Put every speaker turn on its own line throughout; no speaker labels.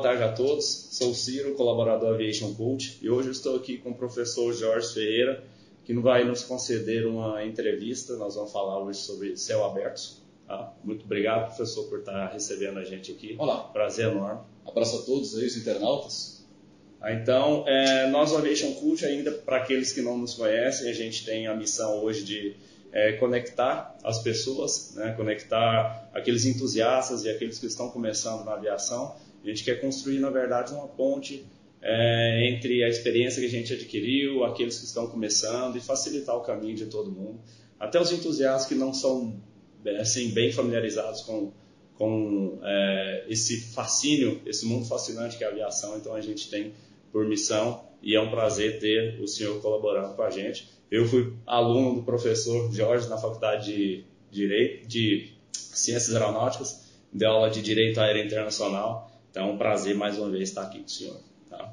boa tarde a todos. Sou o Ciro, colaborador Aviation Cult, e hoje estou aqui com o professor Jorge Ferreira, que vai nos conceder uma entrevista. Nós vamos falar hoje sobre céu aberto. Tá? Muito obrigado, professor, por estar recebendo a gente aqui.
Olá.
Prazer enorme.
Abraço a todos aí, os internautas.
Ah, então, é, nós, o Aviation Cult, ainda para aqueles que não nos conhecem, a gente tem a missão hoje de é, conectar as pessoas, né, conectar aqueles entusiastas e aqueles que estão começando na aviação. A gente quer construir, na verdade, uma ponte é, entre a experiência que a gente adquiriu, aqueles que estão começando e facilitar o caminho de todo mundo. Até os entusiastas que não são assim, bem familiarizados com, com é, esse fascínio, esse mundo fascinante que é a aviação. Então a gente tem por missão e é um prazer ter o senhor colaborando com a gente. Eu fui aluno do professor Jorge na faculdade de Direito, de Ciências Aeronáuticas, dei aula de Direito Aéreo Internacional. Então, é um prazer mais uma vez estar aqui com o senhor. Tá?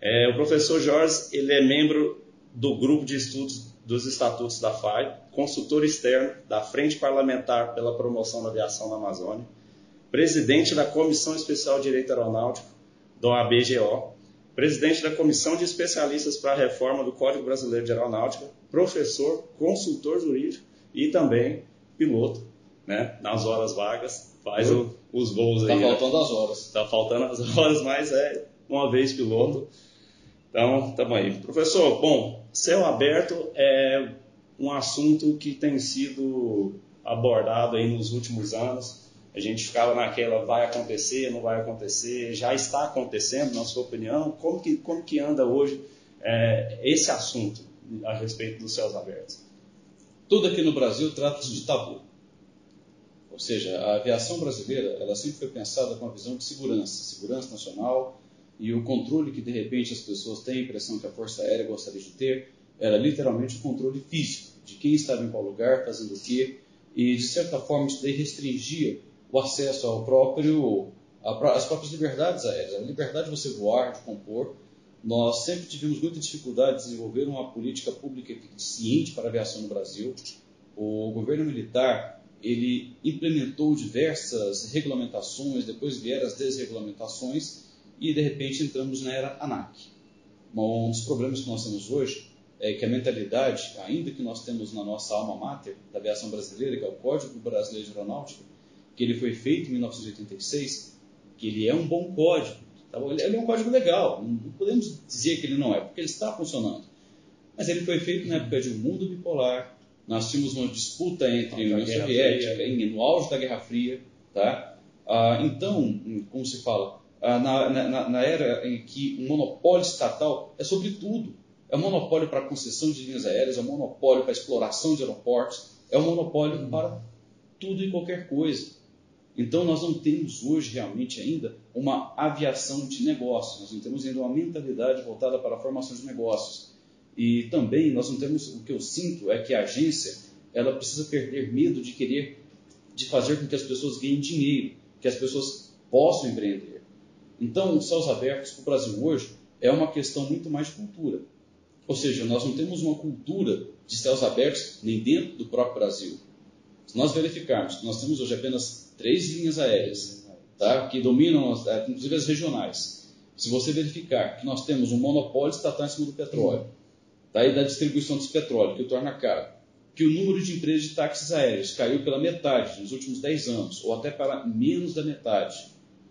É, o professor Jorge ele é membro do grupo de estudos dos estatutos da FAI, consultor externo da Frente Parlamentar pela Promoção da Aviação na Amazônia, presidente da Comissão Especial de Direito Aeronáutico do ABGO, presidente da Comissão de Especialistas para a Reforma do Código Brasileiro de Aeronáutica, professor, consultor jurídico e também piloto, né? nas horas vagas, faz o, os voos
tá
aí.
Está faltando né? as horas.
Está faltando as horas, mas é uma vez piloto. Então, estamos aí. Professor, bom, céu aberto é um assunto que tem sido abordado aí nos últimos anos. A gente ficava naquela, vai acontecer, não vai acontecer, já está acontecendo, na sua opinião? Como que, como que anda hoje é, esse assunto a respeito dos céus abertos?
Tudo aqui no Brasil trata-se de tabu. Ou seja, a aviação brasileira ela sempre foi pensada com a visão de segurança, segurança nacional e o controle que de repente as pessoas têm a impressão que a Força Aérea gostaria de ter era literalmente o controle físico de quem estava em qual lugar, fazendo o quê, e de certa forma isso daí restringia o acesso ao próprio, às próprias liberdades aéreas, a liberdade de você voar, de compor. Nós sempre tivemos muita dificuldade de desenvolver uma política pública eficiente para a aviação no Brasil. O governo militar ele implementou diversas regulamentações, depois vieram as desregulamentações e de repente entramos na era ANAC. Um dos problemas que nós temos hoje é que a mentalidade, ainda que nós temos na nossa alma mater da aviação brasileira, que é o Código Brasileiro de Aeronáutica, que ele foi feito em 1986, que ele é um bom código, tá ele é um código legal, não podemos dizer que ele não é, porque ele está funcionando. Mas ele foi feito na época de um mundo bipolar, nós tínhamos uma disputa entre a União Soviética, em, no auge da Guerra Fria, tá? Ah, então, como se fala, ah, na, na, na era em que o monopólio estatal é sobre tudo, é um monopólio para concessão de linhas aéreas, é um monopólio para exploração de aeroportos, é um monopólio uhum. para tudo e qualquer coisa. Então, nós não temos hoje realmente ainda uma aviação de negócios, nós não temos ainda uma mentalidade voltada para a formação de negócios. E também nós não temos, o que eu sinto é que a agência ela precisa perder medo de querer, de fazer com que as pessoas ganhem dinheiro, que as pessoas possam empreender. Então, os céus abertos para o Brasil hoje é uma questão muito mais de cultura. Ou seja, nós não temos uma cultura de céus abertos nem dentro do próprio Brasil. Se nós verificarmos nós temos hoje apenas três linhas aéreas, tá, que dominam, é, inclusive as regionais, se você verificar que nós temos um monopólio estatal em cima do petróleo, e da distribuição desse petróleo, que o torna caro, que o número de empresas de táxis aéreos caiu pela metade nos últimos 10 anos, ou até para menos da metade,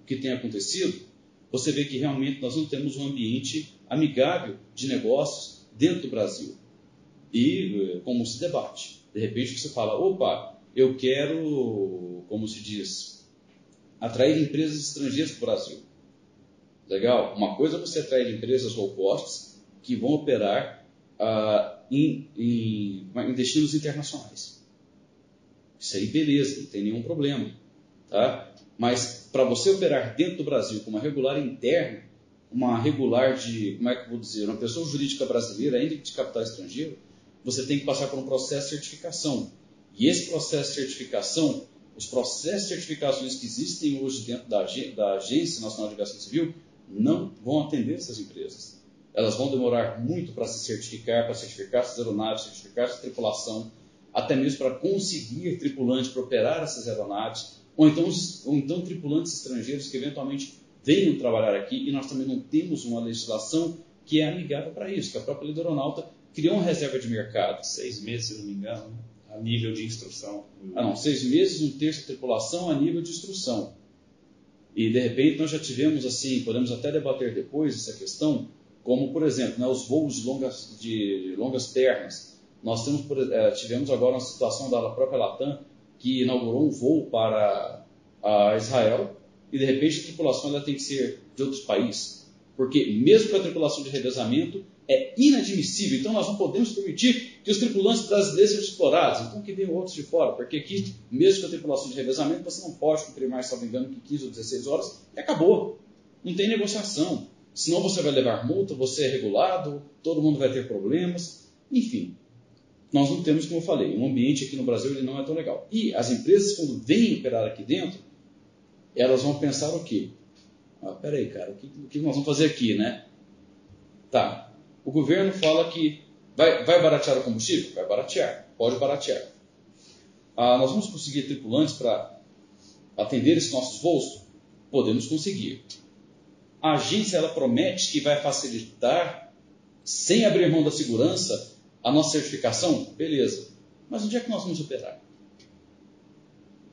que tem acontecido, você vê que realmente nós não temos um ambiente amigável de negócios dentro do Brasil. E eh, como se debate. De repente você fala, opa, eu quero, como se diz, atrair empresas estrangeiras para o Brasil. Legal? Uma coisa é você atrair empresas low cost que vão operar ah, em, em, em destinos internacionais. Isso aí, beleza, não tem nenhum problema. Tá? Mas para você operar dentro do Brasil com uma regular interna, uma regular de, como é que eu vou dizer, uma pessoa jurídica brasileira, ainda de capital estrangeiro, você tem que passar por um processo de certificação. E esse processo de certificação, os processos de certificações que existem hoje dentro da, da Agência Nacional de Aviação Civil, não vão atender essas empresas. Elas vão demorar muito para se certificar, para certificar essas aeronaves, certificar essa tripulação, até mesmo para conseguir tripulantes para operar essas aeronaves, ou então, ou então tripulantes estrangeiros que eventualmente venham trabalhar aqui e nós também não temos uma legislação que é amigável para isso, que a própria lei aeronauta criou uma reserva de mercado.
Seis meses, se não me engano, a nível de instrução.
Ah, não, seis meses, um terço da tripulação a nível de instrução. E de repente nós já tivemos assim, podemos até debater depois essa questão, como por exemplo, né, os voos de longas, de longas terras. Nós temos, eh, tivemos agora uma situação da própria Latam que inaugurou um voo para Israel e de repente a tripulação ela tem que ser de outros países. Porque mesmo com a tripulação de revezamento, é inadmissível. Então, nós não podemos permitir que os tripulantes brasileiros sejam explorados. Então, que venham outros de fora. Porque aqui, mesmo com a tripulação de revezamento, você não pode cumprir mais, se não me engano, que 15 ou 16 horas e acabou. Não tem negociação. Senão você vai levar multa, você é regulado, todo mundo vai ter problemas. Enfim, nós não temos, como eu falei, um ambiente aqui no Brasil ele não é tão legal. E as empresas, quando vêm operar aqui dentro, elas vão pensar o quê? Ah, peraí, cara, o que, o que nós vamos fazer aqui, né? Tá, o governo fala que vai, vai baratear o combustível? Vai baratear, pode baratear. Ah, nós vamos conseguir tripulantes para atender esses nossos voos? Podemos conseguir. A agência ela promete que vai facilitar, sem abrir mão da segurança, a nossa certificação? Beleza. Mas onde é que nós vamos operar?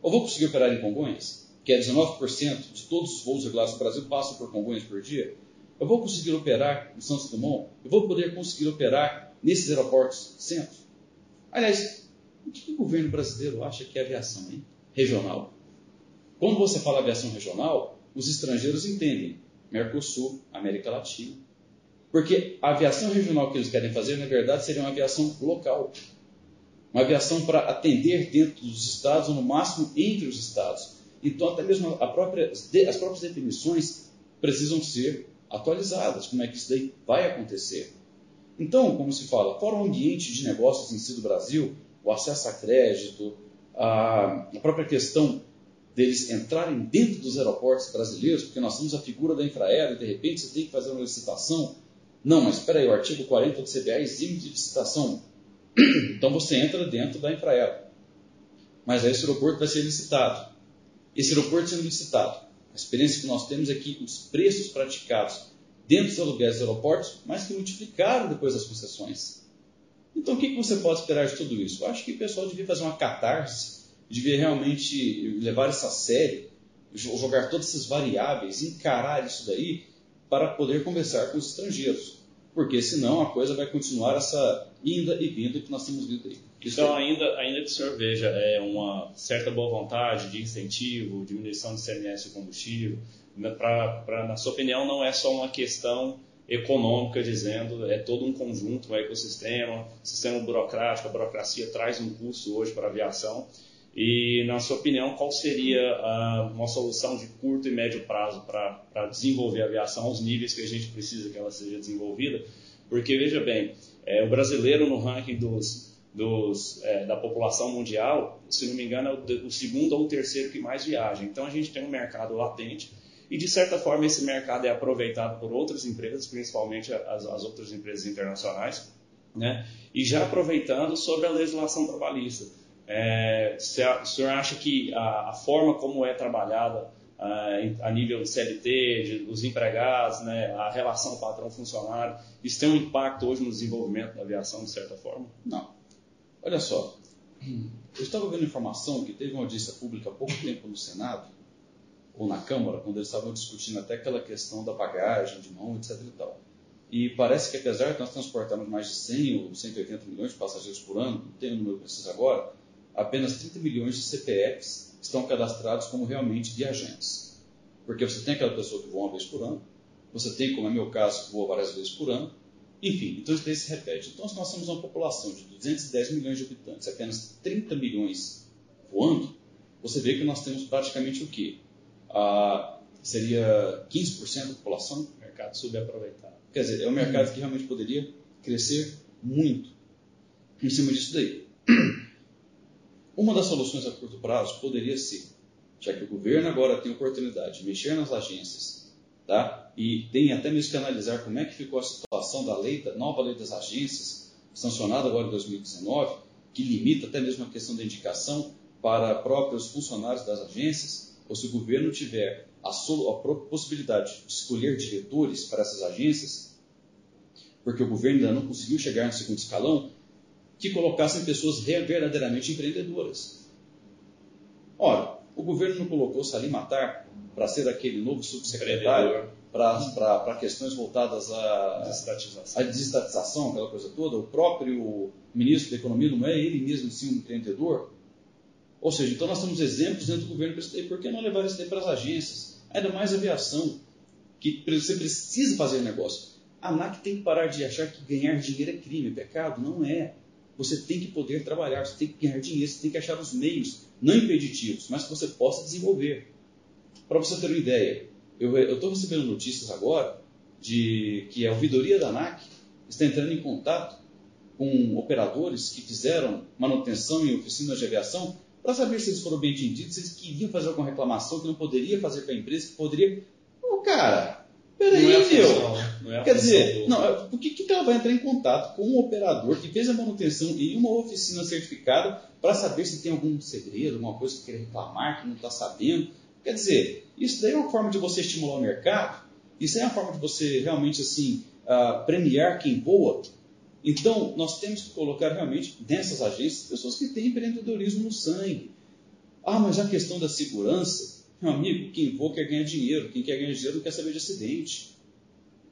Eu vou conseguir operar em Congonhas? Que é 19% de todos os voos regulados no Brasil passam por Congonhas por dia? Eu vou conseguir operar em Santos Dumont? Eu vou poder conseguir operar nesses aeroportos centros? Aliás, o que o governo brasileiro acha que é aviação hein? regional? Quando você fala aviação regional, os estrangeiros entendem Mercosul, América Latina. Porque a aviação regional que eles querem fazer, na verdade, seria uma aviação local. Uma aviação para atender dentro dos estados, ou no máximo entre os estados. Então, até mesmo própria, as próprias definições precisam ser atualizadas, como é que isso daí vai acontecer. Então, como se fala, fora o ambiente de negócios em si do Brasil, o acesso a crédito, a, a própria questão deles entrarem dentro dos aeroportos brasileiros, porque nós temos a figura da Infraero e de repente você tem que fazer uma licitação. Não, mas espera aí, o artigo 40 do CBA exime de licitação. Então você entra dentro da Infraero. Mas aí esse aeroporto vai ser licitado. Esse aeroporto sendo licitado, a experiência que nós temos é que os preços praticados dentro dos aluguéis dos aeroportos, mais que multiplicaram depois das concessões. Então, o que você pode esperar de tudo isso? Eu acho que o pessoal devia fazer uma catarse, devia realmente levar isso a sério, jogar todas essas variáveis, encarar isso daí, para poder conversar com os estrangeiros. Porque senão a coisa vai continuar essa inda e vinda que nós temos visto aí.
Então, ainda, ainda que o senhor veja é, uma certa boa vontade de incentivo, diminuição de CMS e combustível, né, pra, pra, na sua opinião, não é só uma questão econômica, dizendo é todo um conjunto, um ecossistema, sistema burocrático, a burocracia traz um custo hoje para a aviação. E, na sua opinião, qual seria uma solução de curto e médio prazo para desenvolver a aviação aos níveis que a gente precisa que ela seja desenvolvida? Porque, veja bem, é, o brasileiro no ranking dos dos, é, da população mundial, se não me engano, é o, o, segundo ou o terceiro que mais viaja. Então a gente tem um mercado latente e, de certa forma, esse mercado é aproveitado por outras empresas, principalmente as, as outras empresas internacionais, né? e já aproveitando sobre a legislação trabalhista. É, se a, o senhor acha que a, a forma como é trabalhada a, a nível de CLT, de, dos empregados, né, a relação patrão-funcionário, isso tem um impacto hoje no desenvolvimento da aviação, de certa forma?
Não. Olha só, eu estava vendo informação que teve uma audiência pública há pouco tempo no Senado, ou na Câmara, quando eles estavam discutindo até aquela questão da bagagem de mão, etc. E, tal. e parece que apesar de nós transportarmos mais de 100 ou 180 milhões de passageiros por ano, não tenho o número preciso agora, apenas 30 milhões de CPFs estão cadastrados como realmente viajantes. Porque você tem aquela pessoa que voa uma vez por ano, você tem, como é meu caso, que voa várias vezes por ano, enfim, então isso daí se repete. Então, se nós temos uma população de 210 milhões de habitantes, apenas 30 milhões voando, você vê que nós temos praticamente o quê? Ah, seria 15% da população?
Mercado subaproveitado.
Quer dizer, é um mercado que realmente poderia crescer muito em cima disso daí. Uma das soluções a curto prazo poderia ser, já que o governo agora tem oportunidade de mexer nas agências Tá? E tem até mesmo que analisar como é que ficou a situação da lei, da nova lei das agências, sancionada agora em 2019, que limita até mesmo a questão da indicação para próprios funcionários das agências. ou se o governo tiver a, a possibilidade de escolher diretores para essas agências, porque o governo ainda não conseguiu chegar no segundo escalão, que colocassem pessoas verdadeiramente empreendedoras. Ora, o governo não colocou Salim Matar para ser aquele novo subsecretário para questões voltadas à desestatização. à desestatização, aquela coisa toda. O próprio ministro da Economia não é ele mesmo sim um empreendedor? Ou seja, então nós temos exemplos dentro do governo para. Por que não levar isso daí para as agências? Ainda mais aviação, que você precisa fazer negócio. A ANAC tem que parar de achar que ganhar dinheiro é crime, é pecado. Não é. Você tem que poder trabalhar, você tem que ganhar dinheiro, você tem que achar os meios, não impeditivos, mas que você possa desenvolver. Para você ter uma ideia, eu estou recebendo notícias agora de que a ouvidoria da ANAC está entrando em contato com operadores que fizeram manutenção em oficinas de aviação para saber se eles foram bem entendidos, se eles queriam fazer alguma reclamação que não poderia fazer para a empresa, que poderia. Ô, cara, peraí,
é
meu.
É
Quer dizer, não, por que, que ela vai entrar em contato com um operador que fez a manutenção em uma oficina certificada para saber se tem algum segredo, alguma coisa que quer reclamar, que não está sabendo? Quer dizer, isso daí é uma forma de você estimular o mercado, isso é uma forma de você realmente assim uh, premiar quem voa. Então, nós temos que colocar realmente nessas agências pessoas que têm empreendedorismo no sangue. Ah, mas a questão da segurança, meu amigo, quem voa quer ganhar dinheiro, quem quer ganhar dinheiro não quer saber de acidente.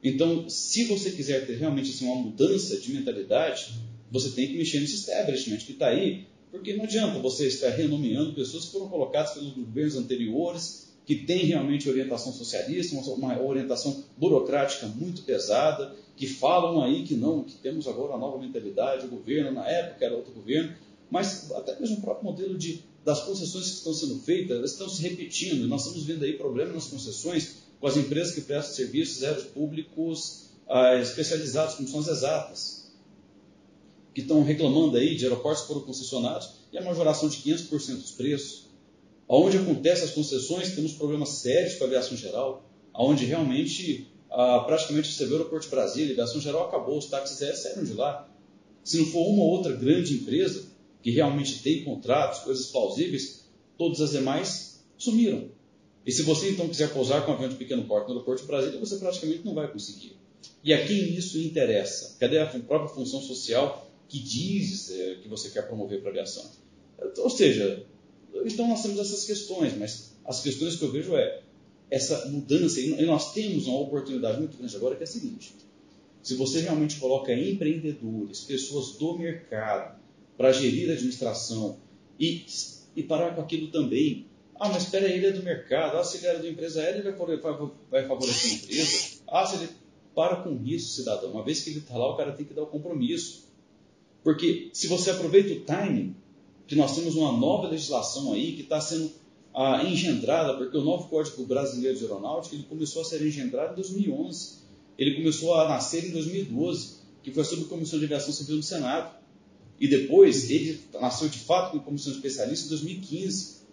Então, se você quiser ter realmente assim, uma mudança de mentalidade, você tem que mexer nesse establishment que está aí porque não adianta você estar renomeando pessoas que foram colocadas pelos governos anteriores, que têm realmente orientação socialista, uma orientação burocrática muito pesada, que falam aí que não, que temos agora uma nova mentalidade, o governo, na época era outro governo, mas até mesmo o próprio modelo de, das concessões que estão sendo feitas, elas estão se repetindo. Nós estamos vendo aí problemas nas concessões com as empresas que prestam serviços aéreos públicos ah, especializados, como são as exatas que estão reclamando aí de aeroportos que foram concessionados e a majoração de 500% dos preços. Onde acontecem as concessões, temos problemas sérios com a aviação geral, onde realmente ah, praticamente vê o aeroporto de Brasília, a aviação geral acabou, os táxis aéreos saíram de lá. Se não for uma ou outra grande empresa que realmente tem contratos, coisas plausíveis, todas as demais sumiram. E se você então quiser pousar com um avião de pequeno porte no aeroporto de Brasília, você praticamente não vai conseguir. E a quem isso interessa? Cadê a própria função social que diz é, que você quer promover para a aviação. Ou seja, então nós temos essas questões, mas as questões que eu vejo é essa mudança, e nós temos uma oportunidade muito grande agora que é a seguinte: se você realmente coloca empreendedores, pessoas do mercado, para gerir a administração e, e parar com aquilo também. Ah, mas espera aí, ele é do mercado. Ah, se ele era da empresa aérea, ele vai, favorecer a empresa. Ah, se ele para com isso, cidadão. Uma vez que ele está lá, o cara tem que dar o compromisso. Porque se você aproveita o timing, que nós temos uma nova legislação aí que está sendo ah, engendrada, porque o novo Código Brasileiro de Aeronáutica ele começou a ser engendrado em 2011. Ele começou a nascer em 2012, que foi sob a Comissão de Aviação Civil do Senado. E depois ele nasceu de fato com Comissão Especialista em 2015.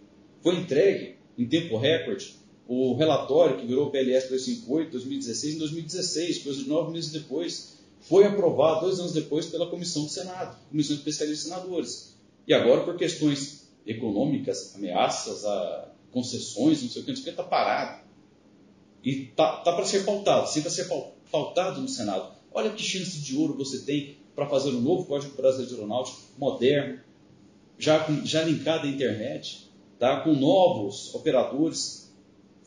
Foi entregue em tempo recorde o relatório que virou o PLS 258 2016 em 2016, coisa de nove meses depois foi aprovado dois anos depois pela Comissão do Senado, Comissão de Especialistas Senadores. E agora, por questões econômicas, ameaças a concessões, não sei o que, não sei o que, está parado. E está tá para ser pautado, sim, vai ser pautado no Senado. Olha que chance de ouro você tem para fazer um novo Código Brasileiro de Aeronáutica, moderno, já, já linkado à internet, tá? com novos operadores,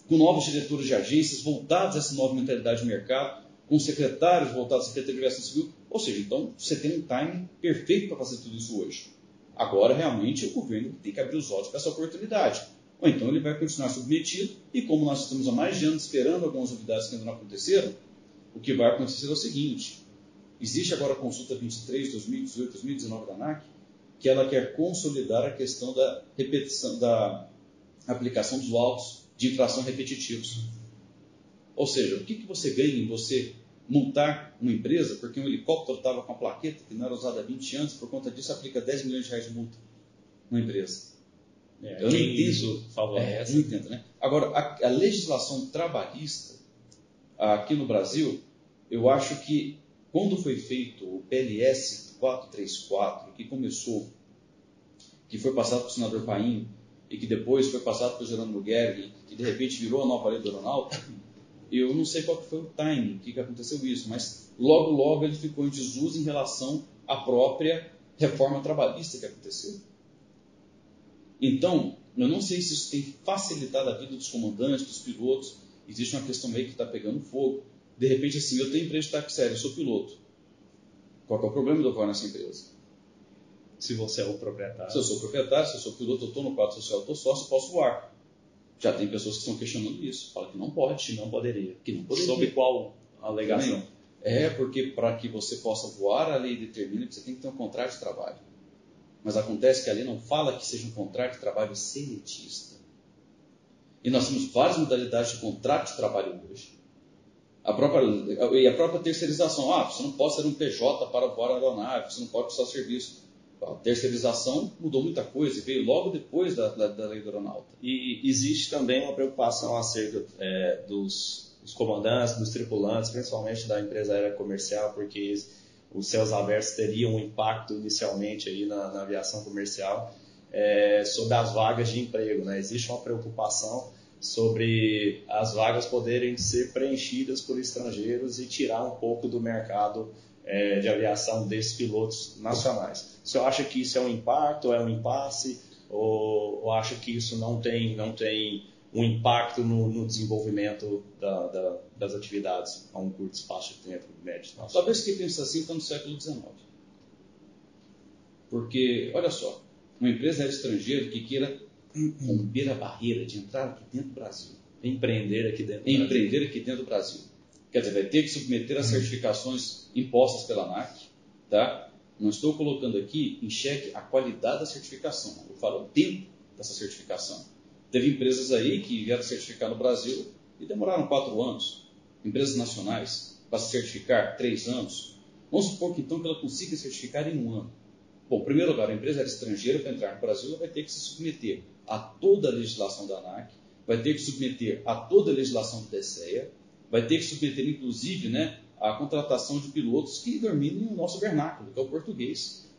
com novos diretores de agências voltados a essa nova mentalidade de mercado, com secretários voltados à Secretaria de Aviação Civil. Ou seja, então você tem um timing perfeito para fazer tudo isso hoje. Agora, realmente, o governo tem que abrir os olhos para essa oportunidade. Ou então ele vai continuar submetido, e como nós estamos há mais de anos esperando algumas novidades que ainda não aconteceram, o que vai acontecer é o seguinte: existe agora a consulta 23, 2018, 2019 da ANAC, que ela quer consolidar a questão da repetição, da aplicação dos autos de infração repetitivos. Ou seja, o que, que você ganha em você multar uma empresa porque um helicóptero estava com a plaqueta que não era usada há 20 anos, por conta disso aplica 10 milhões de reais de multa numa empresa.
É, eu não entendo.
É, não entendo, né? Agora, a, a, legislação trabalhista aqui no Brasil, eu acho que quando foi feito o PLS 434, que começou, que foi passado para o senador Paim, e que depois foi passado por Jerônimo Gerg e de repente virou a nova lei do aeronáutica, eu não sei qual foi o timing, o que, que aconteceu isso, mas logo, logo ele ficou em desuso em relação à própria reforma trabalhista que aconteceu. Então, eu não sei se isso tem facilitado a vida dos comandantes, dos pilotos. Existe uma questão aí que está pegando fogo. De repente, assim, eu tenho empresa de táxi sério, eu sou piloto. Qual é o problema de eu voar nessa empresa?
Se você é o proprietário.
Se eu sou proprietário, se eu sou piloto, eu estou no quadro social, eu estou sócio, posso voar. Já tem pessoas que estão questionando isso. Fala que não pode.
Que não poderia.
Que não poderia.
Sobre qual alegação?
Também. É, porque para que você possa voar, a lei determina que você tem que ter um contrato de trabalho. Mas acontece que a lei não fala que seja um contrato de trabalho seletista. E nós temos várias modalidades de contrato de trabalho hoje. A própria, e a própria terceirização. Ah, você não pode ser um PJ para voar aeronave, você não pode prestar serviço. A terceirização mudou muita coisa e veio logo depois da, da, da lei do aeronauta.
E existe também uma preocupação acerca é, dos, dos comandantes, dos tripulantes, principalmente da empresa aérea comercial, porque os céus abertos teriam um impacto inicialmente aí na, na aviação comercial é, sobre as vagas de emprego. Né? Existe uma preocupação sobre as vagas poderem ser preenchidas por estrangeiros e tirar um pouco do mercado é, de aviação desses pilotos nacionais. Você acha que isso é um impacto, é um impasse, ou, ou acha que isso não tem, não tem um impacto no, no desenvolvimento da, da, das atividades a um curto espaço de tempo, médio espaço.
Talvez quem pensa assim está no século XIX. Porque, olha só, uma empresa estrangeira que queira romper a barreira de entrar aqui dentro do Brasil.
Empreender aqui dentro
Empreender Brasil. aqui dentro do Brasil. Quer dizer, vai ter que submeter as certificações impostas pela ANAC, tá? Não estou colocando aqui em xeque a qualidade da certificação, eu falo o tempo dessa certificação. Teve empresas aí que vieram certificar no Brasil e demoraram quatro anos. Empresas nacionais, para se certificar, três anos. Vamos supor que então que ela consiga certificar em um ano. Bom, em primeiro lugar, a empresa era estrangeira para entrar no Brasil, ela vai ter que se submeter a toda a legislação da ANAC, vai ter que submeter a toda a legislação do DSEA, vai ter que submeter, inclusive, né, a contratação de pilotos que dominem o nosso vernáculo, que é o português.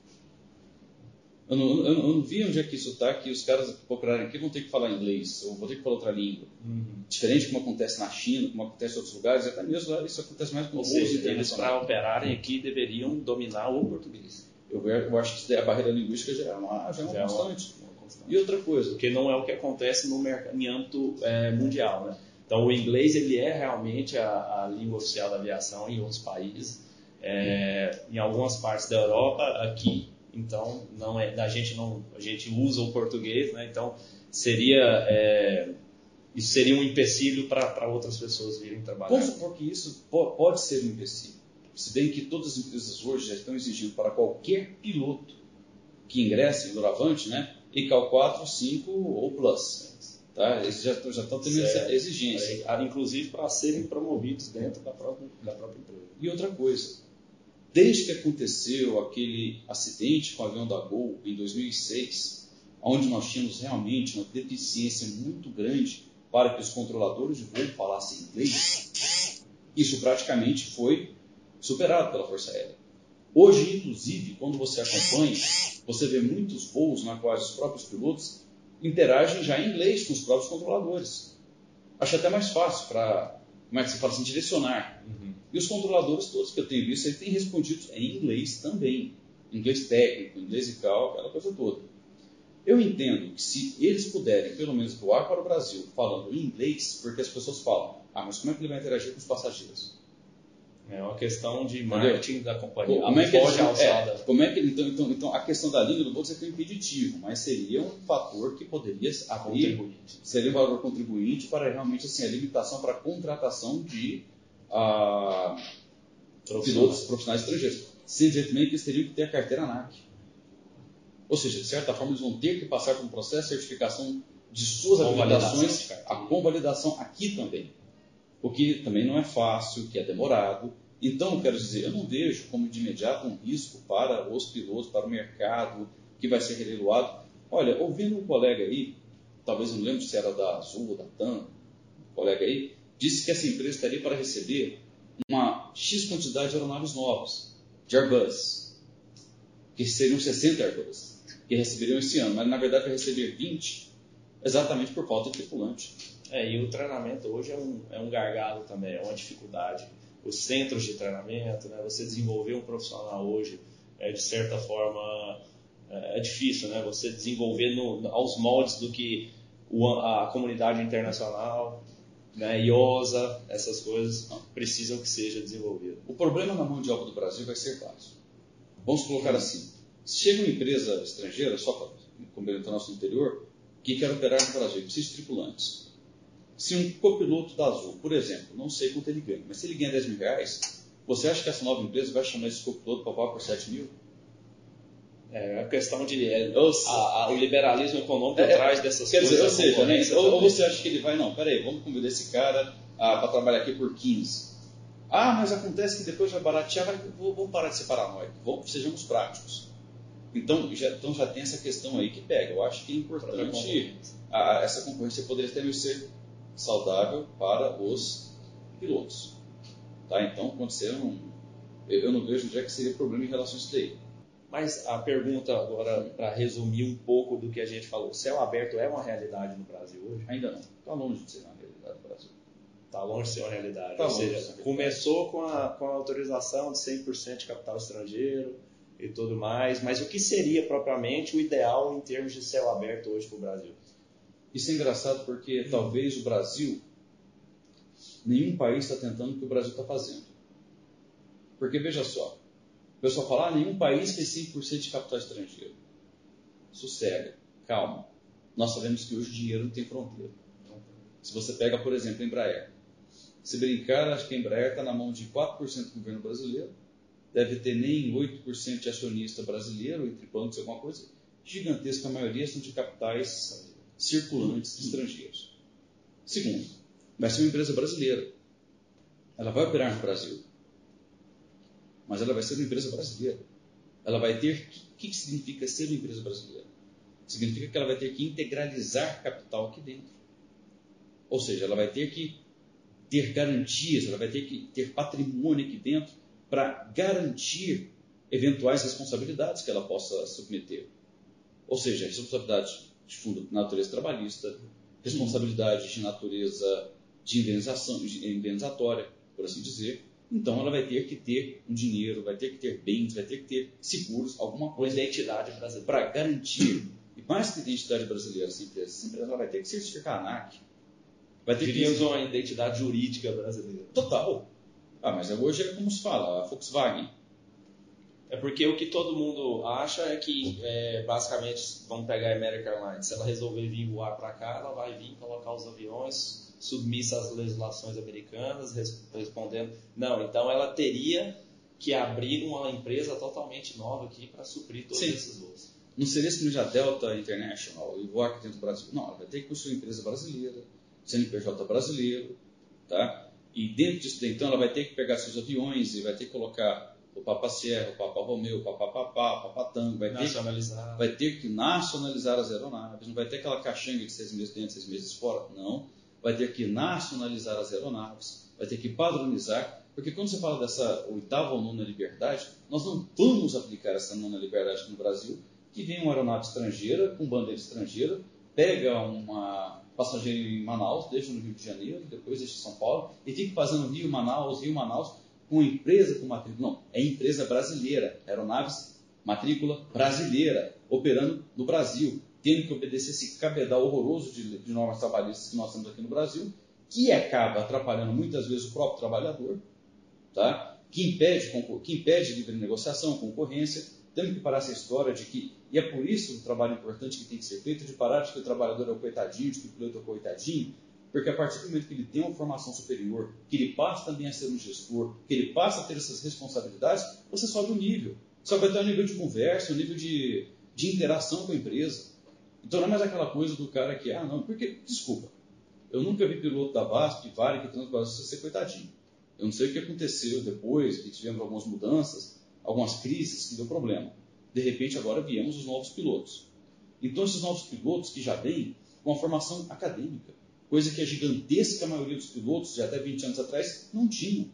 Eu não, eu, eu não vi onde é que isso está, que os caras procurarem aqui vão ter que falar inglês, ou vão ter que falar outra língua. Uhum. Diferente como acontece na China, como acontece em outros lugares, até mesmo lá isso acontece mais com
os Eles, para operarem aqui, deveriam dominar o português.
Eu, eu acho que a barreira linguística já é uma, já é uma já constante. E outra coisa.
Porque não é o que acontece no mercado, em âmbito é, mundial. Né? Então, o inglês ele é realmente a, a língua oficial da aviação em outros países. É, em algumas partes da Europa, aqui então não é a gente não a gente usa o português né então seria é, isso seria um empecilho para outras pessoas virem trabalhar
vamos supor que isso pode ser um empecilho se bem que todas as empresas hoje já estão exigindo para qualquer piloto que ingresse no Doravante né ICAO 4, 5 ou Plus tá? Eles já, já estão tendo essa exigência.
É, inclusive para serem promovidos dentro da própria da própria empresa.
E outra coisa Desde que aconteceu aquele acidente com o avião da Gol em 2006, onde nós tínhamos realmente uma deficiência muito grande para que os controladores de voo falassem inglês, isso praticamente foi superado pela Força Aérea. Hoje, inclusive, quando você acompanha, você vê muitos voos na quais os próprios pilotos interagem já em inglês com os próprios controladores. Acho até mais fácil para, como é que se fala assim, direcionar. Uhum. E os controladores todos que eu tenho visto, eles têm respondido em inglês também. Inglês técnico, inglês e cal, aquela coisa toda. Eu entendo que se eles puderem, pelo menos, voar para o Brasil falando em inglês, porque as pessoas falam, ah, mas como é que ele vai interagir com os passageiros?
É uma questão de marketing Entendeu? da companhia.
Como é que, eles, é, como é que então, então, então, a questão da língua, dizer que é impeditivo, mas seria um fator que poderia abrir, seria um valor contribuinte para realmente assim, a limitação para a contratação de a pilotos profissionais estrangeiros. Simplesmente eles teriam que ter a carteira ANAC. Ou seja, de certa forma, eles vão ter que passar por um processo de certificação de suas habilitações, a convalidação aqui também. O que também não é fácil, que é demorado. Então, quero dizer, eu não vejo como de imediato um risco para os pilotos, para o mercado que vai ser releiloado. Olha, ouvindo um colega aí, talvez não lembro se era da Azul ou da TAM, um colega aí, disse que essa empresa estaria para receber uma X quantidade de aeronaves novas, de Airbus, que seriam 60 Airbus, que receberiam esse ano, mas na verdade vai receber 20 exatamente por falta de tripulante.
É, e o treinamento hoje é um, é um gargalo também, é uma dificuldade. Os centros de treinamento, né, você desenvolver um profissional hoje, é, de certa forma, é, é difícil, né? Você desenvolver no, aos moldes do que o, a comunidade internacional, né, IOSA, essas coisas precisam que seja desenvolvido.
O problema na mão de obra do Brasil vai ser fácil. Vamos colocar assim: chega uma empresa estrangeira, só para complementar nosso interior, que quer operar no Brasil, precisa de tripulantes. Se um copiloto da Azul, por exemplo, não sei quanto ele ganha, mas se ele ganha 10 mil reais, você acha que essa nova empresa vai chamar esse copiloto para pagar por 7 mil?
É a questão de. É, a, a, o liberalismo econômico é,
atrás
dessas
quer
coisas.
Dizer, ou seja, né, ou, ou, você acha que ele vai, não, peraí, vamos convidar esse cara ah, para trabalhar aqui por 15. Ah, mas acontece que depois vai baratear, vai, vamos parar de ser paranoico, vamos, sejamos práticos. Então já, então já tem essa questão aí que pega. Eu acho que é importante a, essa concorrência poderia até ser saudável para os pilotos. Tá? Então, quando você não, eu, eu não vejo onde é que seria problema em relação a isso daí.
Mas a pergunta agora, para resumir um pouco do que a gente falou, céu aberto é uma realidade no Brasil hoje?
Ainda não. Está longe de ser uma realidade no Brasil.
Está longe de ser uma realidade.
Tá
Ou seja, começou com a, com a autorização de 100% de capital estrangeiro e tudo mais, mas o que seria propriamente o ideal em termos de céu aberto hoje para o Brasil?
Isso é engraçado porque hum. talvez o Brasil, nenhum país está tentando o que o Brasil está fazendo. Porque veja só, pessoal fala, ah, nenhum país tem 5% de capital estrangeiro. Sossega, calma. Nós sabemos que hoje o dinheiro não tem fronteira. Se você pega, por exemplo, a Embraer. Se brincar, acho que a Embraer está na mão de 4% do governo brasileiro, deve ter nem 8% de acionista brasileiro, entre bancos, alguma coisa. Gigantesca maioria são de capitais circulantes estrangeiros. Segundo, vai ser uma empresa brasileira. Ela vai operar no Brasil mas ela vai ser uma empresa brasileira. Ela vai ter. O que, que significa ser uma empresa brasileira? Significa que ela vai ter que integralizar capital aqui dentro. Ou seja, ela vai ter que ter garantias, ela vai ter que ter patrimônio aqui dentro para garantir eventuais responsabilidades que ela possa submeter. Ou seja, responsabilidade de fundo de natureza trabalhista, responsabilidade de natureza de indenização, indenizatória, por assim dizer, então ela vai ter que ter um dinheiro, vai ter que ter bens, vai ter que ter seguros, alguma coisa.
Identidade brasileira.
Para garantir. E mais que identidade brasileira, essa empresa, essa empresa ela vai ter que certificar a ANAC.
Vai ter Diríamos que... uma identidade jurídica brasileira.
Total. Ah, mas hoje é como se fala, a Volkswagen.
É porque o que todo mundo acha é que, é, basicamente, vamos pegar a American Airlines, se ela resolver vir voar para cá, ela vai vir colocar os aviões submissa às legislações americanas, respondendo. Não, então ela teria que abrir uma empresa totalmente nova aqui para suprir todos Sim. esses voos.
Não seria se já Delta International e voar aqui dentro do Brasil. Não, ela vai ter que construir uma empresa brasileira, CNPJ brasileiro, tá? E dentro disso, então, ela vai ter que pegar seus aviões e vai ter que colocar o Papa Sierra, o Papa Romeo, o Papa Papá, o Papa Tango, vai ter, que, vai ter que nacionalizar as aeronaves, não vai ter aquela caixanga de seis meses dentro, seis meses fora, não. Vai ter que nacionalizar as aeronaves, vai ter que padronizar, porque quando você fala dessa oitava ou nona liberdade, nós não vamos aplicar essa nona liberdade no Brasil, que vem uma aeronave estrangeira, com bandeira estrangeira, pega uma passageiro em Manaus, deixa no Rio de Janeiro, depois deixa em São Paulo, e fica fazendo Rio, Manaus, Com empresa com matrícula. Não, é empresa brasileira, aeronaves matrícula brasileira, operando no Brasil tendo que obedecer esse cabedal horroroso de, de normas trabalhistas que nós temos aqui no Brasil, que acaba atrapalhando muitas vezes o próprio trabalhador, tá? que, impede, que impede livre negociação, concorrência. Temos que parar essa história de que, e é por isso o trabalho importante que tem que ser feito, de parar de que o trabalhador é o coitadinho, de que o piloto é o coitadinho, porque a partir do momento que ele tem uma formação superior, que ele passa também a ser um gestor, que ele passa a ter essas responsabilidades, você sobe o nível. Só vai ter um nível de conversa, um nível de, de interação com a empresa. Então não é mais aquela coisa do cara que, ah, não, porque, desculpa, eu nunca vi piloto da VASP, de Vale, que transborda ser coitadinho. Eu não sei o que aconteceu depois, que tivemos algumas mudanças, algumas crises que deu problema. De repente, agora viemos os novos pilotos. Então, esses novos pilotos que já vêm com uma formação acadêmica, coisa que a gigantesca maioria dos pilotos, de até 20 anos atrás, não tinham.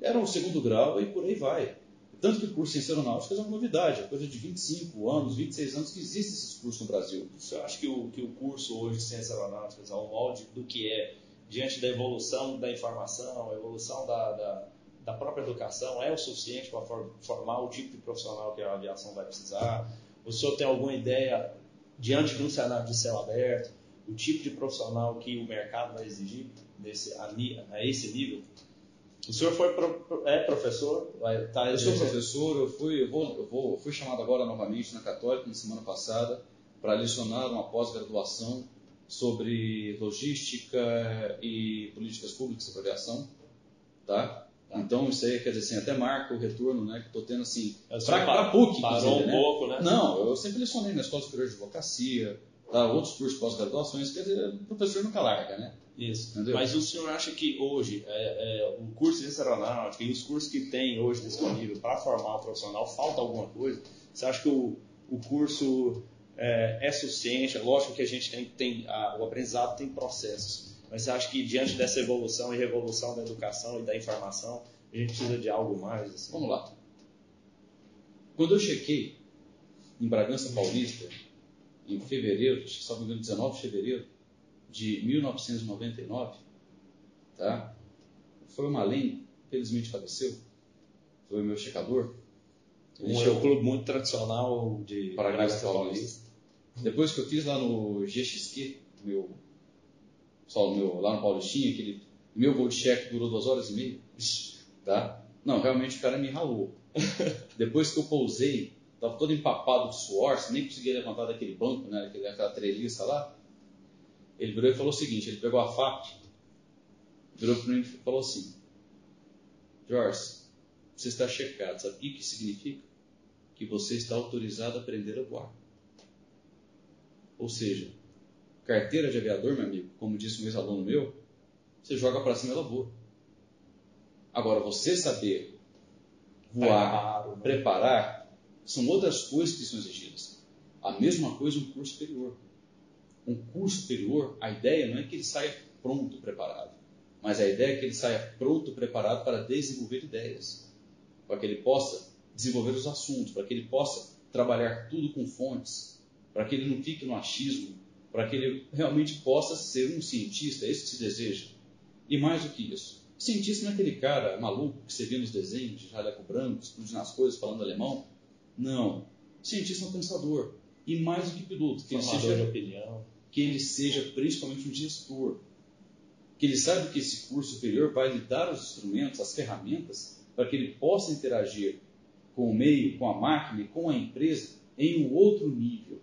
Era o segundo grau e por aí vai. Tanto que o curso de ciência aeronáutica é uma novidade, é coisa de 25 anos, 26 anos que existem esses cursos no Brasil.
Você acha que o, que o curso hoje de ciências aeronáuticas, ao molde do que é, diante da evolução da informação, a evolução da, da, da própria educação, é o suficiente para formar o tipo de profissional que a aviação vai precisar? O senhor tem alguma ideia, diante de um cenário de céu aberto, o tipo de profissional que o mercado vai exigir desse, a, a esse nível? O senhor foi pro, é professor?
Tá, eu sou professor, eu fui, eu vou, eu vou, fui chamado agora novamente na Católica, na semana passada, para lecionar uma pós-graduação sobre logística e políticas públicas para aviação, tá? Então, isso aí, quer dizer assim, até marca o retorno né, que estou tendo, assim,
para a PUC, Parou um
né?
pouco, né?
Não, eu sempre lecionei na Escola Superior de Advocacia, tá? outros cursos de pós-graduações, quer dizer, o professor nunca larga, né?
Isso. Entendeu? Mas o senhor acha que hoje é, é, o curso de aeronáutica e os cursos que tem hoje disponível para formar o profissional, falta alguma coisa? Você acha que o, o curso é, é suficiente? Lógico que a gente tem, tem a, o aprendizado tem processos, mas você acha que diante dessa evolução e revolução da educação e da informação, a gente precisa de algo mais? Assim?
Vamos lá. Quando eu chequei em Bragança Paulista, em fevereiro, acho que me engano, 19 de fevereiro, de 1999, tá? Foi uma lei, felizmente faleceu, foi o meu checador.
Ele um, é um clube muito tradicional de
Paraguai Paulista. Depois que eu fiz lá no GXQ, meu, só meu, lá no Paulistinha, aquele meu voo de cheque durou duas horas e meia, tá? Não, realmente o cara me ralou. Depois que eu pousei, estava todo empapado de suor, nem conseguia levantar daquele banco, né, daquela treliça lá. Ele virou e falou o seguinte: ele pegou a faca, virou para mim e falou assim: Jorge, você está checado, sabe o que, que significa? Que você está autorizado a aprender a voar. Ou seja, carteira de aviador, meu amigo, como disse um ex-aluno meu, você joga para cima e ela voa. Agora, você saber voar, preparar, preparar, são outras coisas que são exigidas. A mesma coisa um curso superior um curso superior, a ideia não é que ele saia pronto, preparado, mas a ideia é que ele saia pronto, preparado para desenvolver ideias, para que ele possa desenvolver os assuntos, para que ele possa trabalhar tudo com fontes, para que ele não fique no achismo, para que ele realmente possa ser um cientista, é isso que se deseja. E mais do que isso, cientista não é aquele cara maluco que você vê nos desenhos de jaleco branco, explodindo as coisas, falando alemão. Não. Cientista é um pensador. E mais do que piloto,
que Formador ele seja, opinião
que ele seja principalmente um gestor, que ele saiba que esse curso superior vai lhe dar os instrumentos, as ferramentas, para que ele possa interagir com o meio, com a máquina e com a empresa em um outro nível.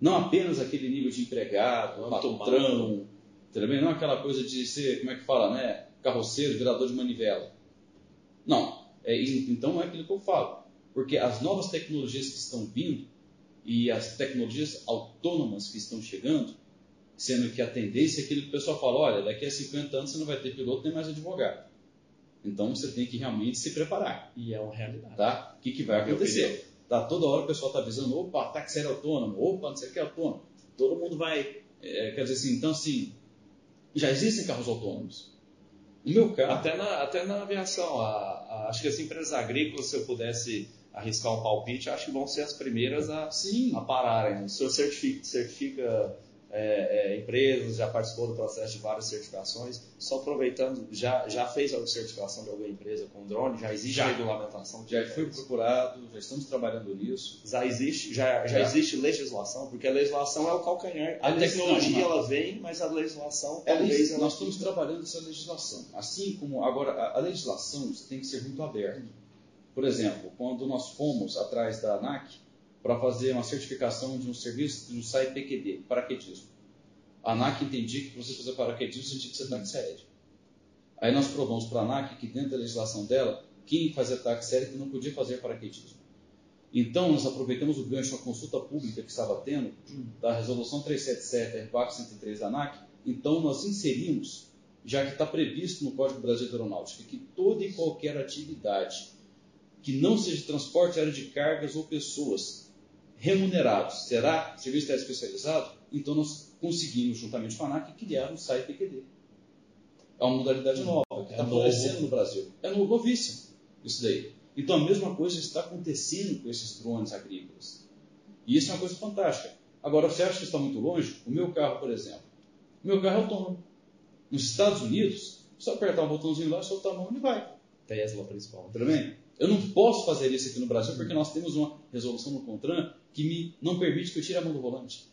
Não apenas aquele nível de empregado, patrão, também não aquela coisa de ser, como é que fala, né? Carroceiro, virador de manivela. Não. É, então não é aquilo que eu falo. Porque as novas tecnologias que estão vindo, e as tecnologias autônomas que estão chegando, sendo que a tendência é aquilo que o pessoal fala, olha, daqui a 50 anos você não vai ter piloto nem mais advogado. Então você tem que realmente se preparar.
E é uma realidade.
Tá? O que, que vai acontecer? Tá, toda hora o pessoal está avisando, opa, táxi aéreo autônomo, opa, não sei o que é autônomo. Todo mundo vai. É, quer dizer assim, então assim, já existem carros autônomos.
No meu carro. Até na, até na aviação. A, a, acho que as empresas agrícolas, se eu pudesse arriscar um palpite, acho que vão ser as primeiras a, Sim. a pararem. O senhor certifica, certifica é, é, empresas, já participou do processo de várias certificações. Só aproveitando, já, já fez a certificação de alguma empresa com drone? Já existe já. regulamentação?
Já foi procurado, já estamos trabalhando nisso.
Já existe, já, já, já. existe legislação, porque a legislação é o calcanhar. A, a tecnologia ela vem, mas a legislação
é talvez ela Nós estamos trabalhando essa legislação. Assim como agora a legislação tem que ser muito aberta. Por exemplo, quando nós fomos atrás da ANAC para fazer uma certificação de um serviço um site PQD, paraquedismo. A ANAC entendia que para você fazer paraquedismo você tinha que ser táxi aéreo. Aí nós provamos para a ANAC que dentro da legislação dela, quem fazia táxi aéreo não podia fazer paraquedismo. Então, nós aproveitamos o gancho da consulta pública que estava tendo, da resolução 377, RBAC 103 da ANAC, então nós inserimos, já que está previsto no Código Brasileiro de Aeronáutica, que toda e qualquer atividade que não seja transporte aéreo de cargas ou pessoas remunerados será serviço aéreo especializado, então nós conseguimos, juntamente com a ANAC, criar um site PQD. É uma modalidade nova, que está é florescendo no Brasil. É novíssimo isso daí. Então a mesma coisa está acontecendo com esses drones agrícolas. E isso é uma coisa fantástica. Agora, você acha que está muito longe? O meu carro, por exemplo. O meu carro é autônomo. Nos Estados Unidos, só apertar um botãozinho lá, soltar a mão e vai.
Tesla, principalmente.
Tudo bem? Eu não posso fazer isso aqui no Brasil porque nós temos uma resolução no CONTRAN que me não permite que eu tire a mão do volante.